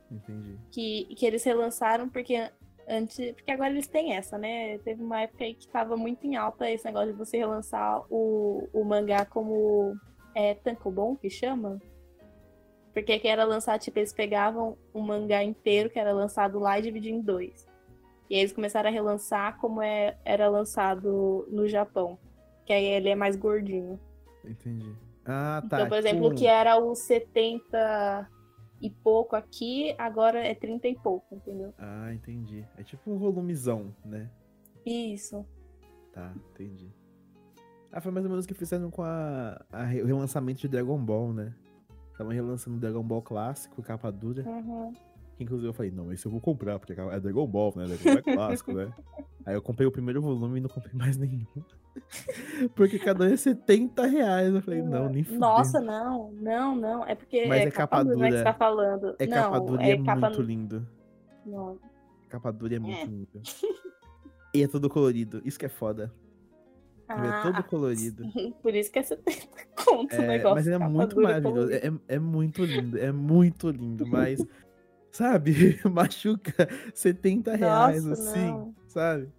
S2: Entendi.
S1: que, que eles relançaram porque antes. Porque agora eles têm essa, né? Teve uma época aí que tava muito em alta esse negócio de você relançar o, o mangá como é Tankobon que chama. Porque que era lançar, tipo, eles pegavam um mangá inteiro que era lançado lá e dividiam em dois. E aí eles começaram a relançar como é, era lançado no Japão. Que aí ele é mais gordinho.
S2: Entendi. Ah, tá.
S1: Então, por exemplo, o
S2: tipo-
S1: que era os 70 e pouco aqui, agora é 30 e pouco, entendeu?
S2: Ah, entendi. É tipo um volumezão, né?
S1: Isso.
S2: Tá, entendi. Ah, foi mais ou menos o que fizeram com a, a o relançamento de Dragon Ball, né? Estavam relançando Dragon Ball clássico, capa dura.
S1: Uhum.
S2: Que inclusive eu falei, não, esse eu vou comprar, porque é Dragon Ball, né? Dragon Ball é clássico, né? Aí eu comprei o primeiro volume e não comprei mais nenhum. porque cada um é 70 reais. Eu falei, não, nem fudendo.
S1: Nossa, não, não, não. É porque
S2: Mas
S1: é,
S2: é
S1: capa
S2: capa
S1: dura, né, que
S2: dura.
S1: você tá falando.
S2: É
S1: não,
S2: capa dura e é,
S1: capa...
S2: muito lindo.
S1: Não.
S2: Capa dura é muito
S1: É.
S2: lindo. E é todo colorido. Isso que é foda. Ele é todo
S1: Ah,
S2: colorido.
S1: por isso que é 70 conto o
S2: É,
S1: negócio.
S2: mas é muito
S1: dura
S2: maravilhoso. É, é muito lindo. É muito lindo. Mas, sabe? Machuca 70 reais,
S1: Nossa,
S2: assim.
S1: não.
S2: Sabe?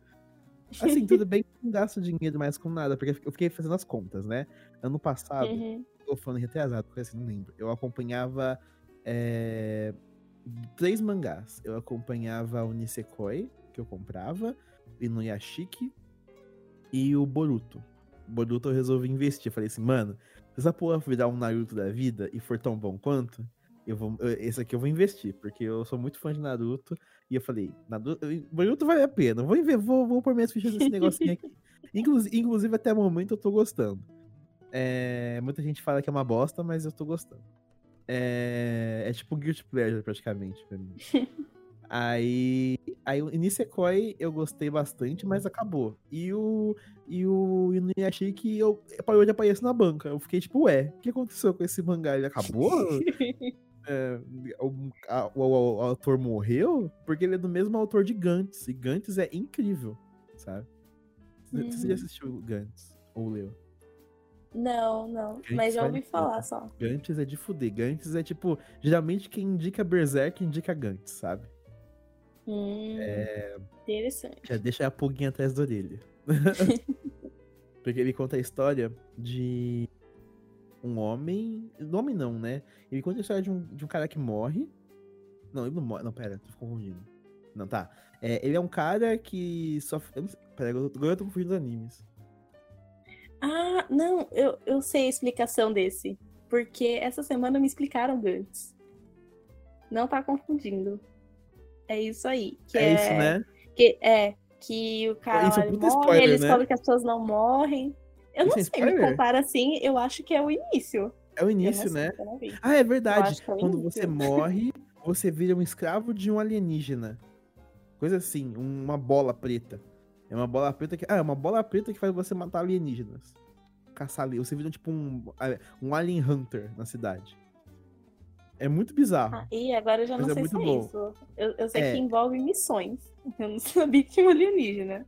S2: Assim, tudo bem que não gasto dinheiro mais com nada, porque eu fiquei fazendo as contas, né? Ano passado,
S1: Uhum.
S2: tô falando retrasado, porque assim, não lembro. Eu acompanhava é, três mangás. Eu acompanhava o Nisekoi, que eu comprava, o Inuyashiki e o Boruto. Boruto eu resolvi investir. Eu falei assim, mano, se essa porra virar um Naruto da vida e for tão bom quanto, eu vou, eu- esse aqui eu vou investir, porque eu sou muito fã de Naruto. E eu falei, Naruto, vale a pena, vou, vou, vou pôr minhas fichas nesse negocinho aqui. Inclusive, inclusive, até o momento eu tô gostando. É, muita gente fala que é uma bosta, mas eu tô gostando. É, é tipo Guilty Pleasure, praticamente, pra mim. aí, aí o Nisekoi eu gostei bastante, mas acabou. E o, e o Inuyashiki eu parou de aparecer na banca. Eu fiquei tipo, ué, o que aconteceu com esse mangá? Ele acabou? É, o, a- o- o- autor morreu? Porque ele é do mesmo autor de Gantz. E Gantz é incrível, sabe? Você você
S1: Uhum.
S2: já assistiu Gantz? Ou leu?
S1: Não, não.
S2: Gantz
S1: Mas já ouvi falar só.
S2: Gantz é de fuder. Gantz é tipo, geralmente quem indica Berserk indica Gantz, sabe?
S1: Hum,
S2: É,
S1: Interessante.
S2: já deixa a pulguinha atrás da orelha. Porque ele conta a história de um homem. Homem não, né? Ele conta a história de um, de um cara que morre. Não, ele não morre. Não, pera, tô confundindo. Não, tá. É, ele é um cara que sofre. eu não sei- Pera, agora eu tô- confundindo os animes.
S1: Ah, não, eu, eu sei a explicação desse. porque essa semana me explicaram Gantz. Não tá confundindo. É isso aí.
S2: É,
S1: é,
S2: isso, né?
S1: Que, é, que o cara
S2: é
S1: ele
S2: puta
S1: morre,
S2: spoiler,
S1: ele
S2: né?
S1: descobre que as pessoas não morrem. Eu não
S2: Isso é
S1: sei, me contar assim, eu acho que é o início.
S2: É o início,
S1: sei,
S2: né? Ah, é verdade.
S1: é
S2: Quando você morre, você vira um escravo de um alienígena. Coisa assim, uma bola preta. É uma bola preta que. Ah, é uma bola preta que faz você matar alienígenas. Caçar ali. Você vira tipo um, um alien hunter na cidade. É muito bizarro.
S1: Ah, e agora eu já não
S2: é
S1: sei
S2: muito
S1: se é
S2: bom.
S1: isso. Eu, eu sei
S2: É.
S1: que envolve missões. Eu não sabia que tinha um alienígena.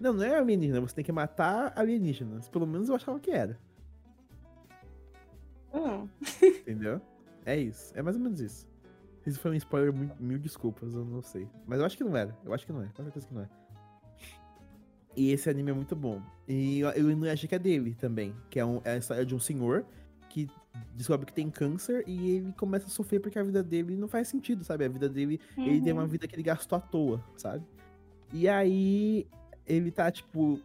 S2: Não, não é alienígena, você tem que matar alienígenas. Pelo menos eu achava que era.
S1: Hum.
S2: Entendeu? É isso. É mais ou menos isso. Isso foi um spoiler, mil, mil desculpas, eu não sei. Mas eu acho que não era. Eu acho que não é. Com certeza que não é. E esse anime é muito bom. E eu, eu não acho que é dele também. Que é, um- é a história de um senhor que descobre que tem câncer e ele começa a sofrer porque a vida dele não faz sentido, sabe? A vida dele ele tem uma
S1: Uhum.
S2: vida que ele gastou à toa, sabe? E aí ele tá, tipo,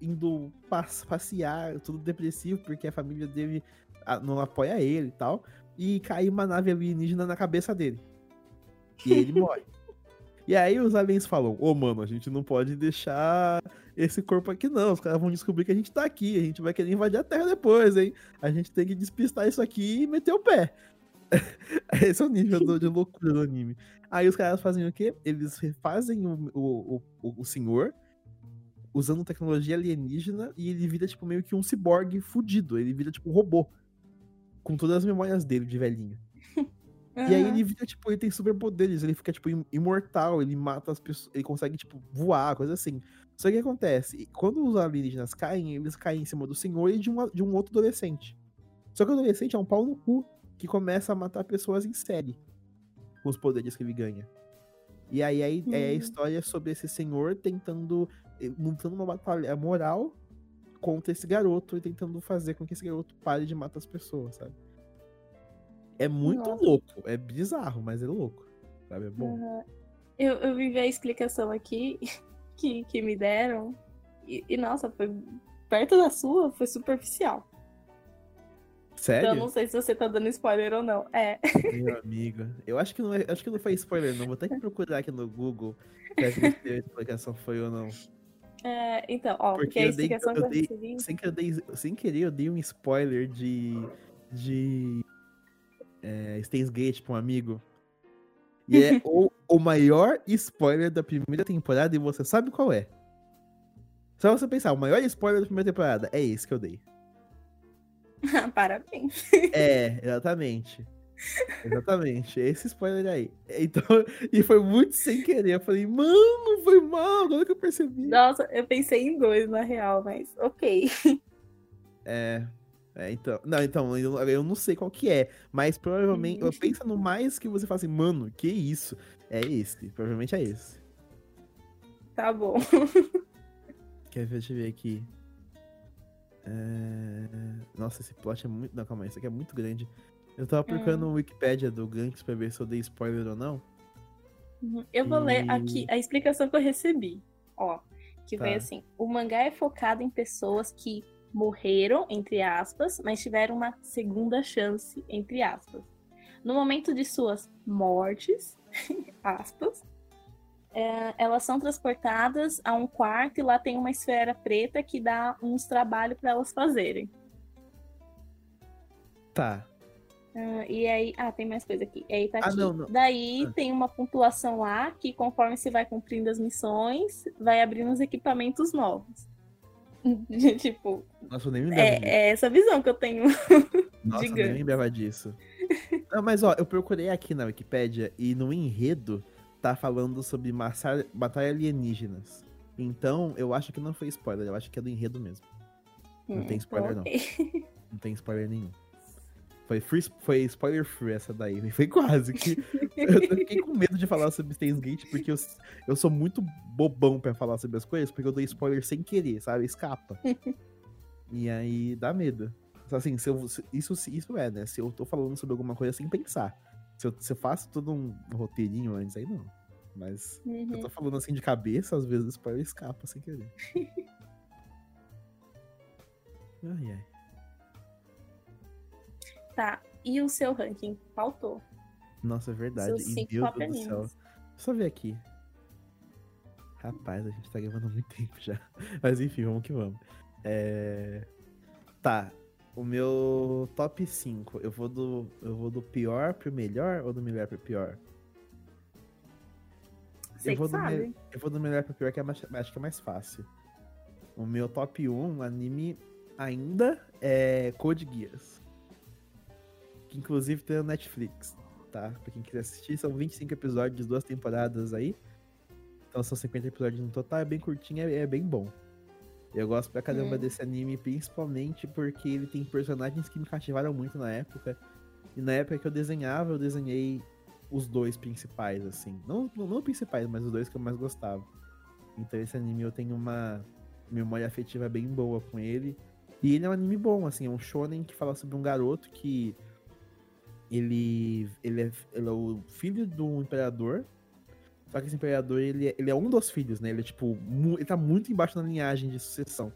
S2: indo pas- passear, tudo depressivo, porque a família dele ah, não apoia ele e tal. E cai uma nave alienígena na cabeça dele. E ele morre. E aí os aliens falam, ô mano, a gente não pode deixar esse corpo aqui não. Os caras vão descobrir que a gente tá aqui. A gente vai querer invadir a Terra depois, hein? A gente tem que despistar isso aqui e meter o pé. Esse é o nível do- de loucura do anime. Aí os caras fazem o quê? Eles refazem o, o, o, o senhor usando tecnologia alienígena e ele vira, tipo, meio que um ciborgue fudido. Ele vira, tipo, um robô. Com todas as memórias dele de velhinho. E aí ele vira, tipo, ele tem superpoderes, ele fica, tipo, im- imortal, ele mata as pessoas, ele consegue, tipo, voar, coisa assim. Só que o que acontece? Quando os alienígenas caem, eles caem em cima do senhor e de um, a- de um outro adolescente. Só que o adolescente é um pau no cu, que começa a matar pessoas em série. Com os poderes que ele ganha. E aí, aí é a
S1: Hum.
S2: história sobre esse senhor tentando, montando uma batalha moral contra esse garoto e tentando fazer com que esse garoto pare de matar as pessoas, sabe? É muito
S1: Nossa.
S2: louco, é bizarro, mas é louco, sabe? É bom.
S1: Aham. Eu, eu vivi a explicação aqui que, que me deram. E, e, nossa, foi perto da sua, foi superficial. Então
S2: Sério?
S1: eu não sei se você tá dando spoiler ou não. É.
S2: Meu amigo. Eu acho que não é, acho que não foi spoiler, não. Vou até que procurar aqui no Google pra ver se a explicação foi ou não.
S1: É, então, ó, porque,
S2: Porque
S1: a
S2: dei-
S1: explicação
S2: eu
S1: que eu
S2: dei-
S1: recebi.
S2: Sem, que eu dei, sem querer, eu dei um spoiler de. de. É, Steins Gate pra um amigo. E é o, o maior spoiler da primeira temporada e você sabe qual é. Só você pensar, o maior spoiler da primeira temporada é esse que eu dei.
S1: Parabéns.
S2: É, exatamente. Exatamente, esse spoiler aí. Então, e foi muito sem querer. Eu falei, mano, foi mal, agora que eu percebi.
S1: Nossa, eu pensei em dois na real, mas ok.
S2: É, é, então. Não, então, eu, eu não sei qual que é, mas provavelmente. Eu penso no mais que você fala assim, mano, que isso? É esse, provavelmente é esse.
S1: Tá bom.
S2: Quer ver, deixa eu ver aqui. É, Nossa, esse plot é muito. Não, calma aí, isso aqui é muito grande. Eu tava procurando no Wikipedia do Ganks pra ver se eu dei spoiler ou não.
S1: Eu vou ler
S2: E-
S1: aqui a explicação que eu recebi. Ó, que
S2: Tá.
S1: assim: o mangá é focado em pessoas que morreram, entre aspas, mas tiveram uma segunda chance, entre aspas. No momento de suas mortes, aspas, é, elas são transportadas a um quarto e lá tem uma esfera preta que dá uns trabalhos para elas fazerem.
S2: Tá.
S1: Ah, e aí, ah, tem mais coisa aqui. E aí tá
S2: Ah,
S1: aqui.
S2: não, não.
S1: Daí
S2: Ah.
S1: tem uma pontuação lá que, conforme você vai cumprindo as missões, vai abrindo uns equipamentos novos. tipo,
S2: Nossa, eu nem me lembrava disso.
S1: é, é essa visão que eu tenho.
S2: Nossa, eu nem lembrava disso. Não, mas ó, eu procurei aqui na Wikipédia e no enredo tá falando sobre massar, batalha alienígenas. Então, eu acho que não foi spoiler, eu acho que é do enredo mesmo. Não tem spoiler, não.
S1: Ok.
S2: Não tem spoiler nenhum. Foi, free, foi spoiler free essa daí. Foi quase que. eu fiquei com medo de falar sobre Steins Gate, porque eu, eu sou muito bobão pra falar sobre as coisas, porque eu dou spoiler sem querer, sabe? Escapa. e aí dá medo. Assim, se eu, se- isso, isso é, né? Se eu tô falando sobre alguma coisa sem pensar. Se eu, se eu faço todo um roteirinho antes, aí não. Mas eu
S1: Uhum.
S2: tô falando assim de cabeça, às vezes o spoiler escapa sem querer. ai, ai.
S1: Tá. E o seu ranking? Faltou.
S2: Nossa, é verdade.
S1: Seus
S2: E
S1: cinco
S2: Deus
S1: top
S2: do céu.
S1: animes.
S2: Eu só ver aqui. Rapaz, a gente tá gravando há muito tempo já. Mas enfim, vamos que vamos. É... Tá. O meu top 5. Eu vou do. Eu vou do pior pro melhor ou do melhor pro pior?
S1: Você que
S2: vou do me-. Eu vou do melhor pro pior, que é mais, acho que é mais fácil. O meu top 1 anime ainda é Code Geass. Que inclusive tem no Netflix, tá? Pra quem quiser assistir, são 25 episódios, duas temporadas aí. Então são 50 episódios no total, é bem curtinho, é, é bem bom. Eu gosto pra caramba
S1: Hum.
S2: desse anime, principalmente porque ele tem personagens que me cativaram muito na época. E na época que eu desenhava, eu desenhei os dois principais, assim. Não, não, não principais, mas os dois que eu mais gostava. Então esse anime eu tenho uma memória afetiva bem boa com ele. E ele é um anime bom, assim, é um shonen que fala sobre um garoto que ele, ele, é, ele é o filho do imperador. Só que esse imperador, ele é, ele é um dos filhos, né? Ele é tipo, ele tá muito embaixo na linhagem de sucessão.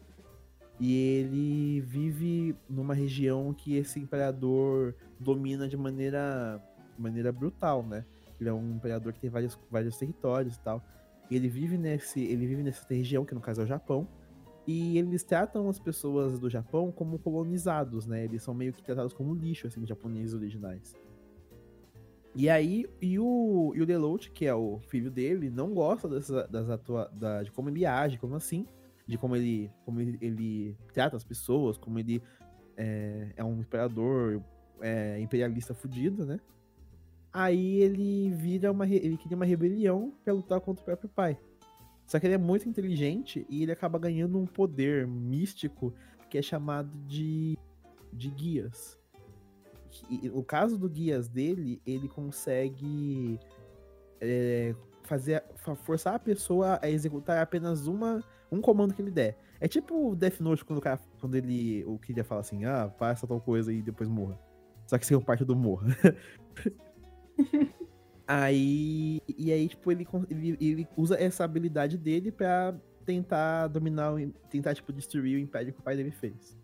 S2: E ele vive numa região que esse imperador domina de maneira, de maneira brutal, né? Ele é um imperador que tem vários, vários territórios e tal. Ele vive nesse, ele vive nessa região, que no caso é o Japão. E eles tratam as pessoas do Japão como colonizados, né? Eles são meio que tratados como lixo, assim, os japoneses originais. E aí, e o, e o Deloach, que é o filho dele, não gosta dessa, das atua, da, de como ele age, como assim, de como ele, como ele, ele trata as pessoas, como ele é, é um imperador é, imperialista fudido, né? Aí ele vira uma, ele cria uma rebelião pra lutar contra o próprio pai. Só que ele é muito inteligente e ele acaba ganhando um poder místico que é chamado de, de guias. E no caso do guias dele, ele consegue é, fazer fa- forçar a pessoa a executar apenas uma um comando que ele der. É tipo o Death Note quando o cara quando ele o queria falar assim: "Ah, faça tal coisa e depois morra". Só que sem parte do morra. aí e aí tipo ele, ele ele usa essa habilidade dele pra tentar dominar tentar tipo destruir o império que o pai dele fez.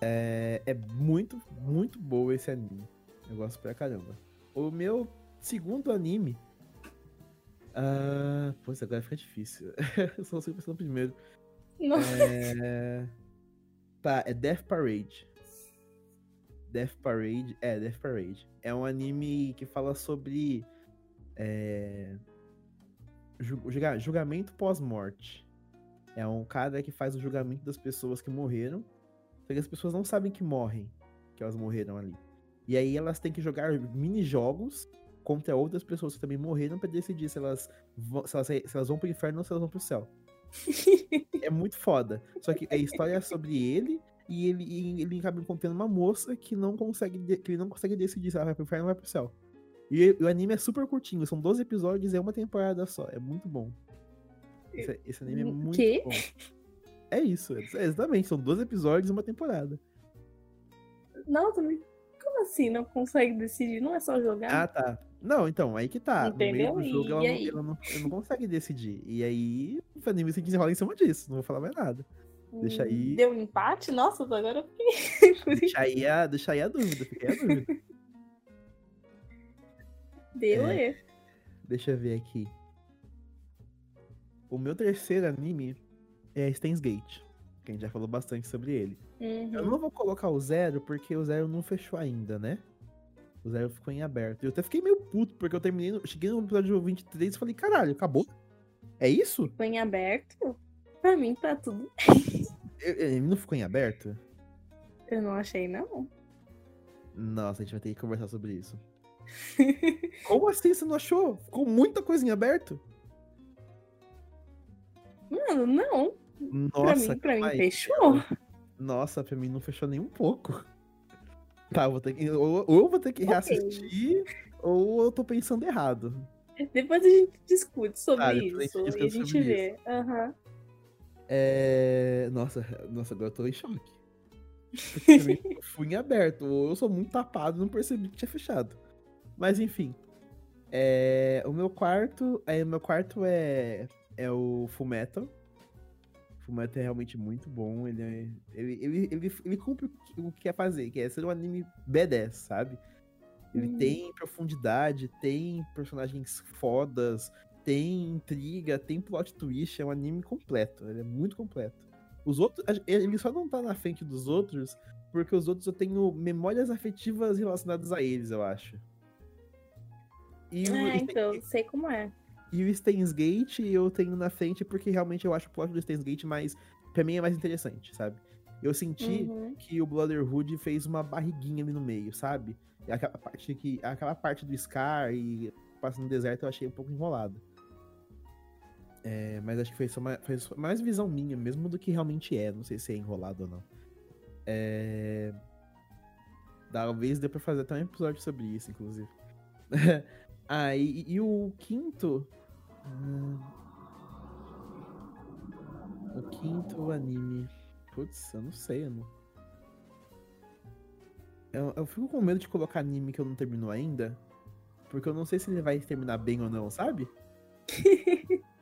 S2: É, é muito, muito boa esse anime. Eu gosto pra caramba. O meu segundo anime. Ah, pois agora fica difícil. Eu só consigo pensar no primeiro.
S1: Não.
S2: É... Tá, é Death Parade. Death Parade. É, Death Parade. É um anime que fala sobre. É... ju- julga- julgamento pós-morte. É um cara que faz o julgamento das pessoas que morreram. Só que as pessoas não sabem que morrem, que elas morreram ali. E aí elas têm que jogar mini-jogos contra outras pessoas que também morreram pra decidir se elas, vão, se, elas, se elas vão pro inferno ou se elas vão pro céu. É muito foda. Só que a história é sobre ele e ele, e ele acaba encontrando uma moça que não consegue que ele não consegue decidir se ela vai pro inferno ou vai pro céu. E o anime é super curtinho, são 12 episódios e é uma temporada só. É muito bom. Esse, esse anime é muito
S1: Quê?
S2: bom. É isso, é- exatamente. São 12 episódios e uma temporada.
S1: Nossa, como assim não consegue decidir? Não é só jogar?
S2: Ah, tá. Não, então, aí que tá. No meio
S1: Entendeu?
S2: do jogo ela, ela não, ela não consegue decidir. E aí o anime se desenrola em cima disso. Não vou falar mais nada. Deixa aí.
S1: Deu um empate? Nossa, agora eu fiquei.
S2: Deixa aí a, deixa aí a dúvida, fiquei a dúvida.
S1: Deu,
S2: É.
S1: é.
S2: Deixa eu ver aqui. O meu terceiro anime é Steins Gate. Que a gente já falou bastante sobre ele. Eu
S1: Uhum.
S2: não vou colocar o zero, porque o zero não fechou ainda, né? O zero ficou em aberto. Eu até fiquei meio puto, porque eu terminei. Cheguei no episódio 23 e falei, caralho, acabou? É isso?
S1: Ficou em aberto? Pra mim tá tudo.
S2: Eu- Ele não ficou em aberto?
S1: Eu não achei, não.
S2: Nossa, a gente vai ter que conversar sobre isso. Como assim você não achou? Ficou muita coisa em aberto?
S1: Mano, não.
S2: Nossa,
S1: pra mim, pra mim fechou.
S2: Nossa, pra mim não fechou nem um pouco. Tá, vou ter que. Ou, ou eu vou ter que
S1: Ok.
S2: reassistir, ou eu tô pensando errado.
S1: Depois a gente discute sobre
S2: Tá, depois a gente
S1: isso. E a gente vê. Aham.
S2: É. Nossa, nossa, agora eu tô em choque. Eu fui em aberto, ou eu sou muito tapado não percebi que tinha fechado. Mas enfim. É, o meu quarto. É, o meu quarto é. É o Full Metal. Fullmetal é realmente muito bom. Ele, é, ele, ele, ele, ele cumpre o que quer fazer, que é ser um anime B10, sabe? Ele
S1: Hum.
S2: tem profundidade, tem personagens fodas, tem intriga, tem plot twist, é um anime completo, ele é muito completo. Os outros, ele só não tá na frente dos outros, porque os outros eu tenho memórias afetivas relacionadas a eles, eu acho. E o,
S1: É, então, sei como é.
S2: e o Steins Gate eu tenho na frente porque realmente eu acho o plot do Steins Gate mais, pra mim é mais interessante, sabe? Eu senti
S1: Uhum.
S2: que o Brotherhood fez uma barriguinha ali no meio, sabe? E aquela parte que aquela parte do Scar e passando no deserto eu achei um pouco enrolado. É, mas acho que foi, só mais, foi mais visão minha mesmo do que realmente é. Não sei se é enrolado ou não. É... Talvez dê pra fazer até um episódio sobre isso, inclusive. ah, e, e o quinto. hum, O quinto anime. Putz, eu não sei, eu não. Eu, eu fico com medo de colocar anime que eu não terminou ainda. Porque eu não sei se ele vai terminar bem ou não, sabe?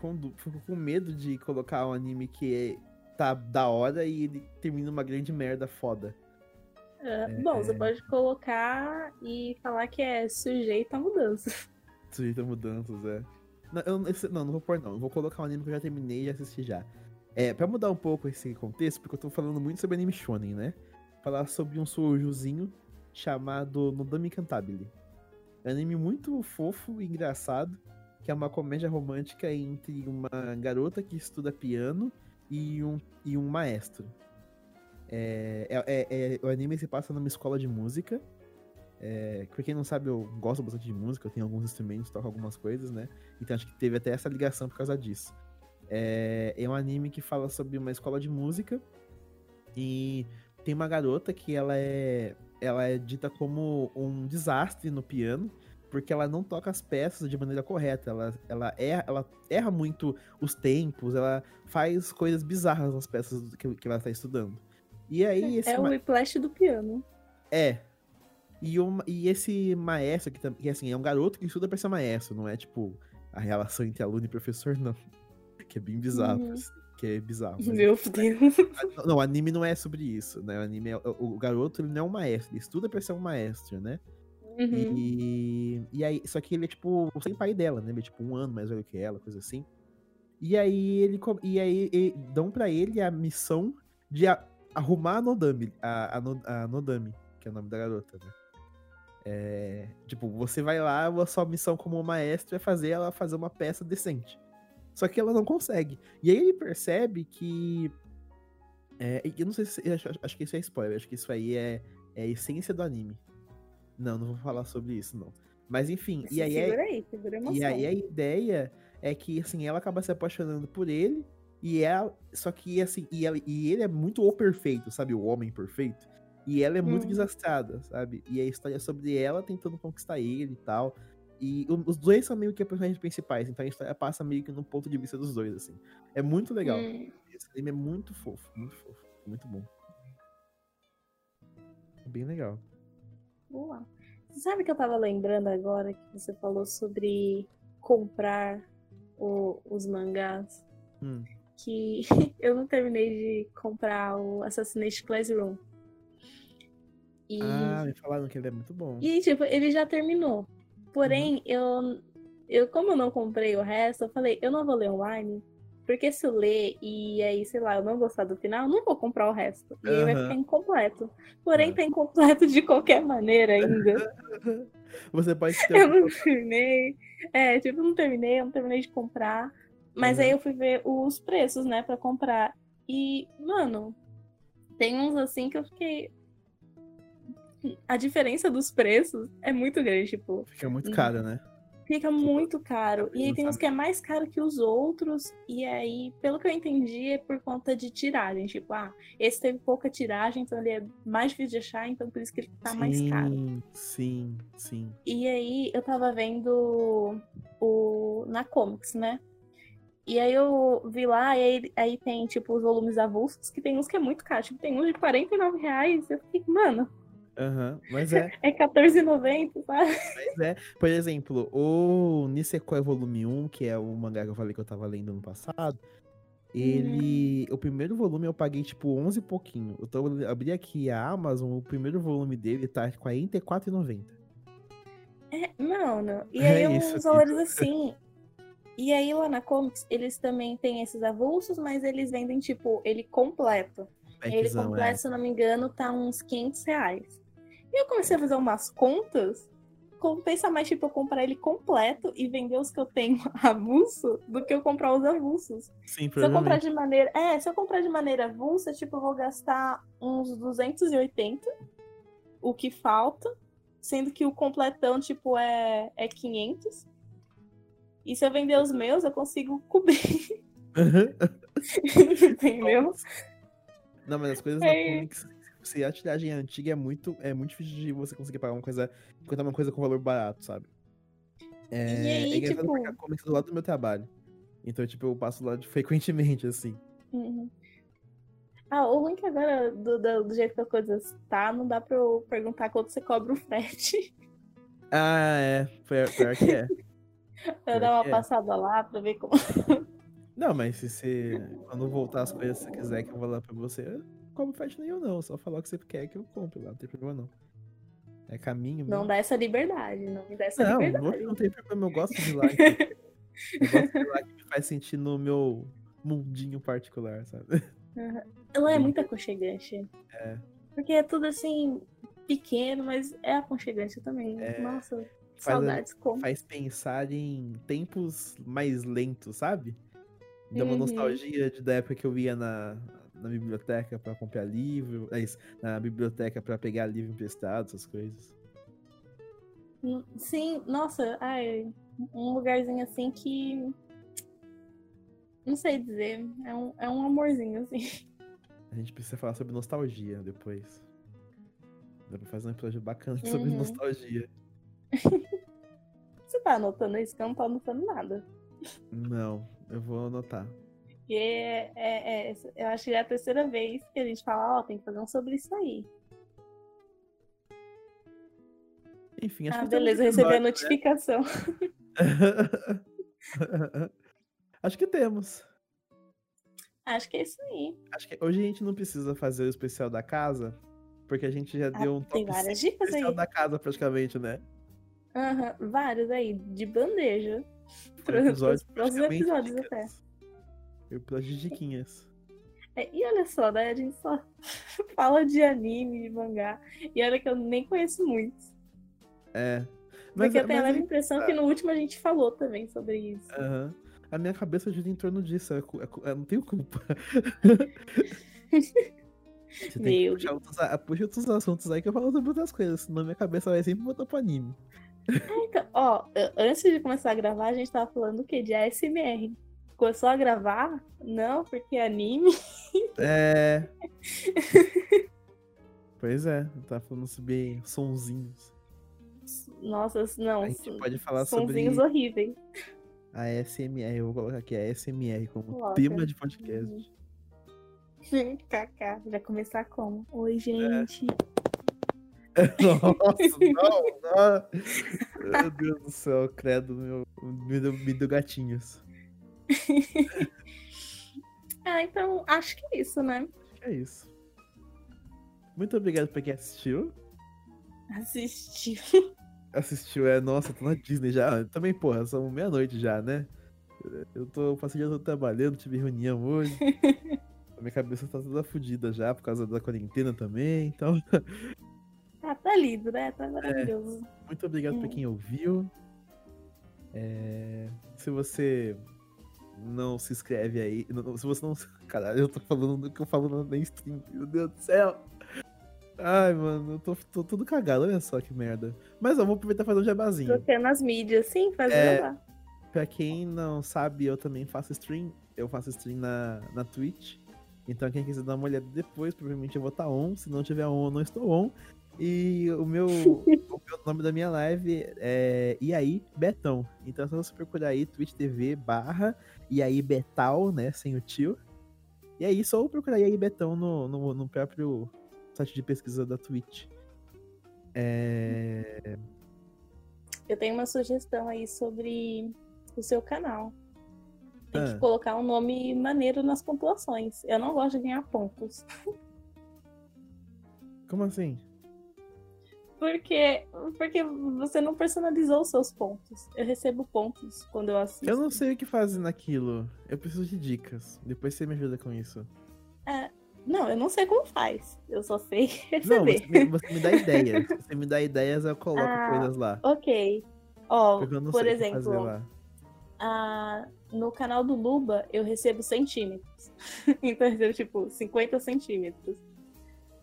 S2: com, fico com medo de colocar um anime que é- tá da hora e ele termina uma grande merda foda.
S1: É, Bom, você pode colocar e falar que é sujeito a mudança.
S2: Sujeito a mudanças, é. Não, eu, esse- não, não vou pôr não. Eu vou colocar um anime que eu já terminei e já assisti já. É, pra mudar um pouco esse contexto, porque eu tô falando muito sobre anime shonen, né? Falar sobre um shoujuzinho chamado Nodami Cantabile. É um anime muito fofo e engraçado, que é uma comédia romântica entre uma garota que estuda piano e um, e um maestro. É, é- é- é- o anime se passa numa escola de música. É, pra quem não sabe, eu gosto bastante de música, eu tenho alguns instrumentos, toco algumas coisas, né? Então acho que teve até essa ligação por causa disso. É, é um anime que fala sobre uma escola de música e tem uma garota que ela é, ela é dita como um desastre no piano, porque ela não toca as peças de maneira correta. Ela, ela, erra, ela erra muito os tempos, ela faz coisas bizarras nas peças que, que ela está estudando. E aí, esse
S1: É o
S2: ma-
S1: whiplash do piano.
S2: é. E, o- e esse maestro, que, que assim, é um garoto que estuda pra ser maestro, não é tipo a relação entre aluno e professor, não. Que é bem bizarro,
S1: Uhum.
S2: assim, que é bizarro. mas-
S1: Meu Deus.
S2: Ah, Não, o anime não é sobre isso, né? O anime é, o, o garoto, ele não é um maestro, ele estuda pra ser um maestro, né?
S1: Uhum.
S2: E, e aí, só que ele é tipo sem pai dela, né? Tipo um ano mais velho que ela, coisa assim. E aí ele e aí e- dão pra ele a missão de a- arrumar a Nodami, a, a, a Nodami, que é o nome da garota, né? É, tipo, você vai lá, a sua missão como maestro é fazer ela fazer uma peça decente. Só que ela não consegue. E aí ele percebe que. É, eu não sei se. acho, acho que isso é spoiler, acho que isso aí é, é a essência do anime. Não, não vou falar sobre isso, não. Mas enfim, e aí, é-
S1: Segura aí, segura a
S2: e aí a ideia é que, assim, ela acaba se apaixonando por ele, e ela. Só que, assim, e, ela- e ele é muito o perfeito, sabe? O homem perfeito. E ela é muito
S1: Hum.
S2: desastrada, sabe? E a história é sobre ela tentando conquistar ele e tal. E os dois são meio que personagens principais, então a história passa meio que no ponto de vista dos dois, assim. É muito legal.
S1: Hum,
S2: Esse anime é muito fofo, muito fofo, muito bom. É Bem legal.
S1: Você sabe que eu tava lembrando agora que você falou sobre comprar o- os mangás?
S2: Hum.
S1: Que eu não terminei de comprar o Assassination Classroom. E,
S2: Ah, me falaram que ele é muito bom.
S1: e tipo, ele já terminou. Porém, eu, eu, como eu não comprei o resto, eu falei, eu não vou ler online. Porque se eu ler e aí, sei lá, eu não gostar do final, eu não vou comprar o resto. E aí vai ficar incompleto. Porém,
S2: É.
S1: tá incompleto de qualquer maneira ainda.
S2: Você pode ter.
S1: Eu não terminei. É, tipo, eu não terminei, eu não terminei de comprar. Mas
S2: Uhum.
S1: aí eu fui ver os preços, né, pra comprar. E, mano, tem uns assim que eu fiquei. A diferença dos preços é muito grande, tipo,
S2: Fica muito
S1: Uhum.
S2: caro, né?
S1: Fica muito caro. E aí tem uns que é mais caro que os outros. E aí, pelo que eu entendi, é por conta de tiragem. Tipo, ah, esse teve pouca tiragem, então ele é mais difícil de achar, então por isso que ele tá mais caro.
S2: Sim, sim, sim.
S1: E aí eu tava vendo o na Comics, né? E aí eu vi lá, e aí, aí tem, tipo, os volumes avulsos, que tem uns que é muito caro. Tipo, tem uns de 49 reais. Eu fiquei, mano,
S2: Aham, Mas é,
S1: é R$14,90, sabe?
S2: mas é. Por exemplo, o Nisekoi Volume 1, que é o mangá que eu falei que eu tava lendo no passado, Ele. O primeiro volume eu paguei tipo 11 e pouquinho. Eu tô, abri aqui a Amazon, o primeiro volume dele tá R$ 44,90.
S1: É, mano, e
S2: É
S1: aí uns
S2: isso,
S1: valores assim. E aí lá na Comics, eles também têm esses avulsos, mas eles vendem, tipo, ele completo. Ele
S2: Packzão,
S1: completo,
S2: é.
S1: se eu não me engano, tá uns 500 reais. E eu comecei a fazer umas contas. Compensa mais, tipo, eu comprar ele completo e vender os que eu tenho avulso do que eu comprar os avulsos.
S2: Sim,
S1: Se eu comprar de maneira. É, se eu comprar de maneira avulsa, tipo, eu vou gastar uns 280, o que falta. Sendo que o completão, tipo, é, é 500. E se eu vender os meus, eu consigo cobrir. Entendeu?
S2: Não, mas as coisas
S1: É.
S2: da Comics, se a tiragem é antiga, é muito, é muito difícil de você conseguir pagar uma coisa, encontrar uma coisa com valor barato, sabe? É,
S1: E aí,
S2: é engraçado
S1: tipo-
S2: porque a Comics do lado do meu trabalho. Então, tipo, eu passo lá frequentemente, assim.
S1: Uhum. Ah, o ruim é que agora, do, do, do jeito que as coisas tá, não dá pra eu perguntar quanto você cobra o frete.
S2: Ah, é. Pior, pior que é.
S1: Eu dar uma
S2: é.
S1: passada lá pra ver como.
S2: Não, mas se você. Quando voltar as coisas, se você quiser que eu vou lá pra você, frete nenhum, não. Só falar o que você quer que eu compre lá, não tem problema não. É caminho
S1: Não
S2: mesmo.
S1: dá essa liberdade, não me dá essa
S2: Não,
S1: liberdade.
S2: não, não tem problema, eu gosto de lá. então. Eu gosto de lá que me faz sentir no meu mundinho particular, sabe?
S1: Ela é muito aconchegante.
S2: É.
S1: Porque é tudo assim, pequeno, mas é aconchegante também.
S2: É.
S1: Nossa,
S2: Faz
S1: saudades como.
S2: Faz pensar em tempos mais lentos, sabe? Dá uma
S1: Uhum.
S2: nostalgia de, da época que eu ia na, na biblioteca pra comprar livro, é isso, na biblioteca pra pegar livro emprestado, essas coisas.
S1: Hum, Sim, nossa, ai, um lugarzinho assim que. Não sei dizer. É um, é um amorzinho, assim.
S2: A gente precisa falar sobre nostalgia depois. Dá pra fazer um episódio bacana sobre
S1: Uhum.
S2: nostalgia.
S1: Você tá anotando isso? Que eu não tô anotando nada.
S2: Não, eu vou anotar.
S1: Porque é, é- é- eu acho que é a terceira vez que a gente fala, ó, tem que fazer um sobre isso aí.
S2: Enfim, acho
S1: Ah,
S2: que
S1: beleza, recebi a
S2: episódio,
S1: notificação.
S2: né? acho que temos.
S1: Acho que é isso aí.
S2: Acho que hoje a gente não precisa fazer o especial da casa, porque a gente já deu um
S1: Ah, tem
S2: top
S1: várias
S2: 5
S1: dicas
S2: especial
S1: aí.
S2: da casa praticamente, né?
S1: Aham, vários aí, de bandeja. Para os próximos episódios
S2: dicas.
S1: até.
S2: Episódio de diquinhas.
S1: É, e olha só, né? A gente só fala de anime, de mangá. E olha que eu nem conheço muitos.
S2: É.
S1: Porque eu tenho a
S2: mas
S1: leve
S2: aí-
S1: impressão que no último a gente falou também sobre isso.
S2: Aham. A minha cabeça gira em torno disso. é é cu- Eu não tenho culpa. Você tem que
S1: Meu
S2: puxar outros, puxa outros assuntos aí que eu falo sobre outras coisas, senão minha cabeça vai sempre voltar pro anime.
S1: Então, ó, eu- antes de começar a gravar, a gente tava falando o quê? De ASMR. Começou a gravar? Não, porque é anime.
S2: É. pois é, tava falando sobre sonzinhos.
S1: Nossa, não.
S2: A gente pode falar sobre
S1: sonzinhos horríveis.
S2: a SMR. Eu vou colocar aqui a SMR como
S1: Coloca.
S2: tema de podcast.
S1: Kaká, já começar como? Oi, gente.
S2: Nossa, não, não. Meu Deus do céu, credo, meu. Me deu, me deu gatinhos.
S1: Ah, então acho que é isso, né?
S2: É isso. Muito obrigado pra quem assistiu.
S1: Assistiu.
S2: Assistiu, é, nossa, tô na Disney já. Também, porra, são meia-noite já, né? Eu tô passei o dia todo trabalhando, tive reunião hoje. A minha cabeça tá toda fodida já por causa da quarentena também. Então,
S1: Ah, tá lindo, né? Tá maravilhoso.
S2: muito obrigado pra
S1: Hum.
S2: quem ouviu. É, Se você não se inscreve aí. não- Se você não. Caralho, eu tô falando do que eu falo na stream. Meu Deus do céu. Ai, mano, eu tô, tô tudo cagado, olha só que merda. Mas eu vou aproveitar e fazer um jabazinho.
S1: Trocando as mídias, sim, fazer
S2: É.
S1: lá.
S2: Pra quem não sabe, eu também faço stream. Eu faço stream na, na Twitch. Então quem quiser dar uma olhada depois, provavelmente eu vou estar on. Se não tiver on, eu não estou on. E o meu, o meu nome da minha live é E aí Betão. Então é só você procurar aí Twitch TV barra E aí Betal, né? Sem o tio. E aí só procurar aí Betão no, no, no próprio site de pesquisa da Twitch. É...
S1: Eu tenho uma sugestão aí sobre o seu canal. Tem
S2: Ah.
S1: que colocar um nome maneiro nas pontuações. Eu não gosto de ganhar pontos.
S2: Como assim?
S1: Porque, porque você não personalizou os seus pontos. Eu recebo pontos quando eu assisto.
S2: Eu não sei o que fazer naquilo. Eu preciso de dicas. Depois você me ajuda com isso.
S1: Não, eu não sei como faz. Eu só sei
S2: Não,
S1: receber.
S2: você me, você me dá ideias. Se você me dá ideias, eu coloco
S1: Ah,
S2: coisas lá.
S1: Ok. Ó,
S2: não
S1: por exemplo,
S2: lá.
S1: a- no canal do Luba eu recebo centímetros. então eu recebo tipo 50 centímetros.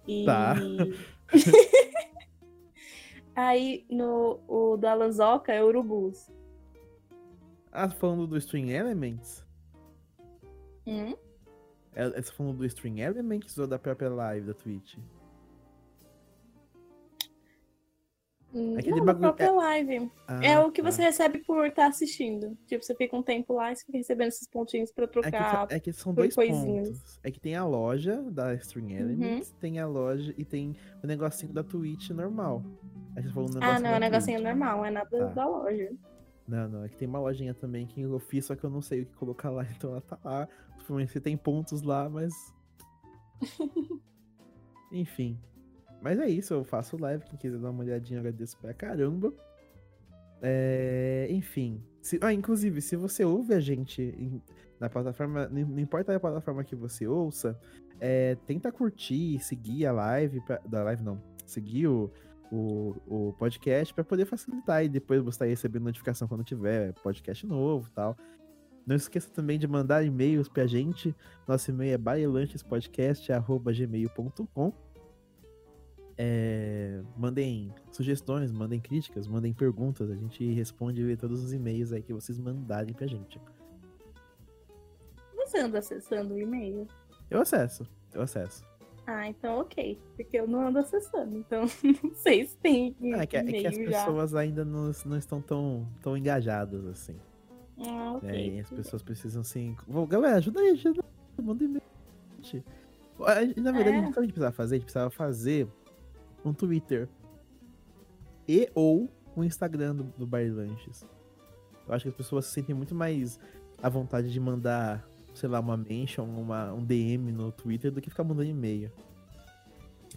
S1: E
S2: Tá.
S1: aí no o do Alanzoca é urubus.
S2: Ah, falando do String Elements?
S1: Hum?
S2: É, você tá falando do String Elements ou da própria live da Twitch?
S1: Hum,
S2: Aquele
S1: não,
S2: bagulho-
S1: própria live.
S2: Ah,
S1: é o que
S2: tá.
S1: você recebe por estar assistindo. Tipo, você fica um tempo lá e você fica recebendo esses pontinhos pra
S2: É que,
S1: trocar.
S2: é que são dois
S1: coisinhas.
S2: pontos. É que tem a loja da String
S1: Uhum.
S2: Elements, tem a loja e tem o negocinho da Twitch normal. Aí você falou um
S1: ah,
S2: negócio
S1: não, é um negocinho normal, é nada
S2: Tá.
S1: da loja.
S2: Não, não, é que tem uma lojinha também que eu fiz, só que eu não sei o que colocar lá, então ela tá lá. Você tem pontos lá, mas. Enfim. Mas é isso, eu faço live. Quem quiser dar uma olhadinha, agradeço pra caramba. É, enfim. Se- ah, inclusive, se você ouve a gente em- na plataforma, não não importa a plataforma que você ouça, é, tenta curtir, seguir a live, pra- da live não, seguir o, o, o podcast para poder facilitar e depois você estar recebendo notificação quando tiver podcast novo e tal. Não esqueça também de mandar e-mails pra gente. Nosso e-mail é bailanchespodcast.gmail.com é, Mandem sugestões, mandem críticas, mandem perguntas. A gente responde todos os e-mails aí que vocês mandarem pra gente.
S1: Você anda acessando o e-mail?
S2: Eu acesso, eu acesso.
S1: Ah, então ok. Porque eu não ando acessando, então não sei se tem
S2: Ah, é, que, é que as
S1: já.
S2: pessoas ainda não, não estão tão, tão engajadas assim.
S1: Ah, ok.
S2: É, e as pessoas precisam assim. Vou, galera, ajuda aí, ajuda aí, manda e-mail. Na verdade,
S1: É.
S2: a gente precisava fazer? A gente precisava fazer um Twitter e ou um Instagram do, do Bar Lanches. Eu acho que as pessoas se sentem muito mais à vontade de mandar, sei lá, uma mention, uma, um DM no Twitter do que ficar mandando e-mail.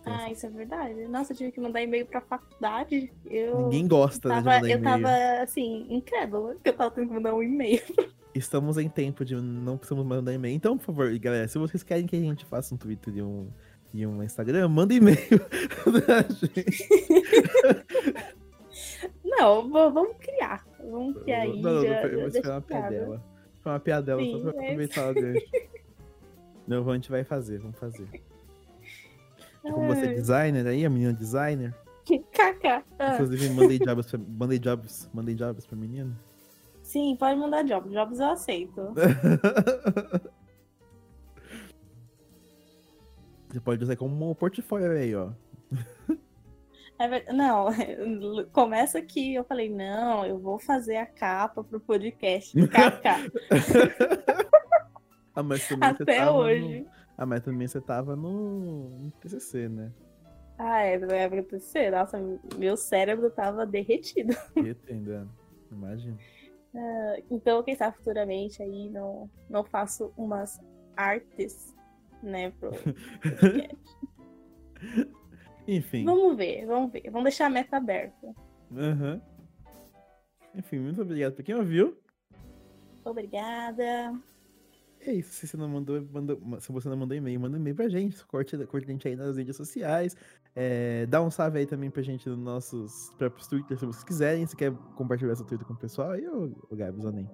S2: Então,
S1: Ah, isso é verdade. Nossa, eu tive que mandar e-mail pra faculdade. Eu
S2: Ninguém gosta né, de
S1: tava,
S2: mandar
S1: eu tava assim, incrédula que eu tava tendo que mandar um e-mail.
S2: Estamos em tempo de não precisamos mandar e-mail. Então, por favor, galera, se vocês querem que a gente faça um Twitter e um, e um Instagram, manda e-mail pra gente.
S1: Não, vamos criar. Vamos criar aí.
S2: não, não,
S1: já, já
S2: mas
S1: deixa
S2: foi uma
S1: criado.
S2: Foi uma piadela
S1: Sim,
S2: só pra
S1: mas-
S2: aproveitar o gancho. Não, a gente vai fazer, vamos fazer. E Como você é designer aí, a menina designer,
S1: Kaká. Ah,
S2: inclusive mandei jobs pra, mandei jobs, mandei jobs pra menina.
S1: sim, pode mandar jobs. Jobs eu aceito.
S2: Você pode usar como um portfólio aí, ó.
S1: É Não, começa que eu falei, não, eu vou fazer a capa pro podcast. KK.
S2: Ah, mas também você
S1: Até hoje.
S2: No... Ah, mas também você tava no, no TCC, né?
S1: Ah, é, vai acontecer. Nossa, meu cérebro tava derretido.
S2: Entendendo. Imagina.
S1: Então, quem sabe futuramente aí não, não faço umas artes, né, pro podcast.
S2: Enfim.
S1: Vamos ver, vamos ver. Vamos deixar a meta aberta.
S2: Aham. Enfim, muito obrigado pra quem ouviu.
S1: Obrigada.
S2: É isso. Se você não mandou, manda- se você não mandou e-mail, manda e-mail pra gente. Curte, curte a gente aí nas redes sociais. É, dá um salve aí também pra gente nos nossos próprios Twitter, se vocês quiserem. Se quer compartilhar seu Twitter com o pessoal, aí o, o Gabs ou nem.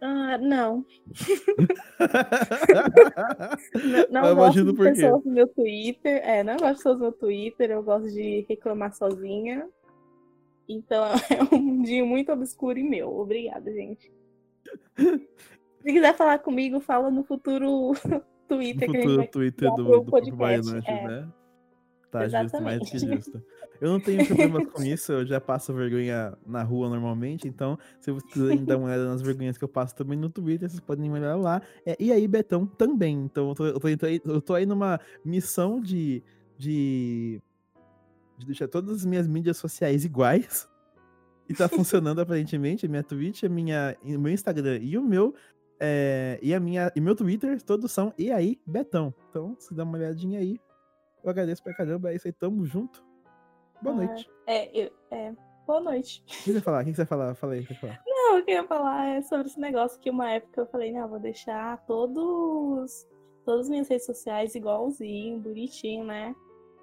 S1: Ah, não. Não
S2: Eu
S1: gosto de pessoas no meu Twitter. É, não gosto de pessoas no meu Twitter. Eu gosto de reclamar sozinha. Então é um mundinho muito obscuro e meu. Obrigada, gente. Se quiser falar comigo, fala no futuro Twitter
S2: no
S1: que a gente
S2: futuro
S1: vai
S2: Twitter do, do
S1: podcast,
S2: Bailantes,
S1: é.
S2: né? Tá justo, mais que
S1: Exatamente.
S2: justo. Eu não tenho problema com isso, eu já passo vergonha na rua normalmente, então se vocês quiserem dar uma olhada nas vergonhas que eu passo também no Twitter, vocês podem olhar lá. É, e aí, Betão também. Então eu tô, eu tô- eu tô aí- eu tô aí numa missão de, de, de deixar todas as minhas mídias sociais iguais. E tá funcionando aparentemente. A minha Twitch, a minha, o meu Instagram e o meu. É, e a minha e meu Twitter, todos são e aí, Betão. Então, se dá uma olhadinha aí. Eu agradeço pra caramba. É isso aí, tamo junto. Boa
S1: Ah,
S2: noite.
S1: É, eu, é, boa noite.
S2: O que você vai falar? O que você vai falar? Fala aí, falar.
S1: Não, o que eu ia falar é sobre esse negócio que uma época eu falei, não, vou deixar todos, todas as minhas redes sociais igualzinho, bonitinho, né?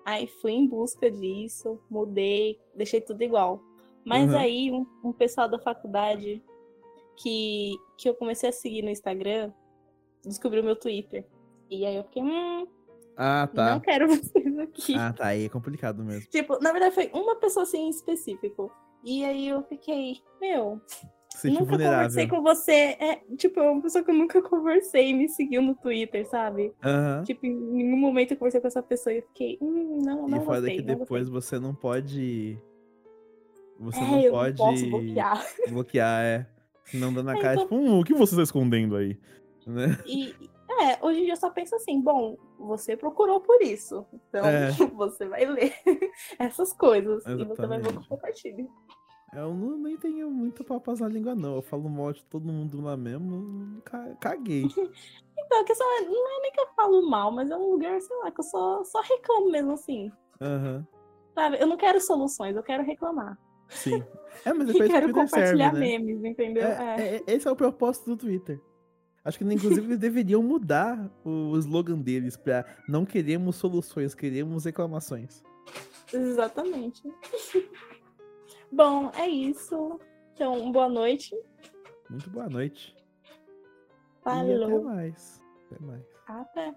S1: Aí fui em busca disso, mudei, deixei tudo igual. Mas
S2: Uhum.
S1: aí um, um pessoal da faculdade que, que eu comecei a seguir no Instagram descobriu meu Twitter. E aí eu fiquei, hum,
S2: Ah, tá.
S1: não quero vocês aqui.
S2: Ah, tá. Aí é complicado mesmo.
S1: Tipo, na verdade foi uma pessoa assim em específico. E aí eu fiquei, meu,
S2: Se sentir
S1: nunca conversei
S2: vulnerável.
S1: com você. É, tipo, é uma pessoa que eu nunca conversei e me seguiu no Twitter, sabe?
S2: Aham.
S1: Tipo, em nenhum momento eu conversei com essa pessoa e eu fiquei, hum, não, não
S2: E fora
S1: gostei,
S2: que
S1: não
S2: depois você não pode. Você
S1: gostei.
S2: não
S1: É, eu
S2: pode
S1: não posso bloquear.
S2: bloquear, é. Senão dá na
S1: É,
S2: cara,
S1: então-
S2: tipo, hum, o que você tá escondendo aí? Né?
S1: E, é, hoje em dia eu só penso assim, bom, você procurou por isso. Então,
S2: É.
S1: você vai ler essas coisas. E você vai ver que eu
S2: Exatamente.
S1: compartilho.
S2: Eu não, nem tenho muito papas na língua, não. Eu falo mal de todo mundo lá mesmo. ca- Caguei.
S1: Então, a questão é, não é nem que eu falo mal, mas é um lugar, sei lá, que eu só, só reclamo mesmo assim.
S2: Aham.
S1: Sabe? Eu não quero soluções, eu quero reclamar.
S2: Sim. É, mas
S1: E
S2: depois
S1: quero compartilhar
S2: serve, né?
S1: memes, entendeu? É.
S2: É, é- esse é o propósito do Twitter. Acho que, inclusive, eles deveriam mudar o slogan deles pra não queremos soluções, queremos reclamações.
S1: Exatamente. Bom, é isso. Então, boa noite.
S2: Muito boa noite. E até
S1: Falou.
S2: mais. Até mais.
S1: Até.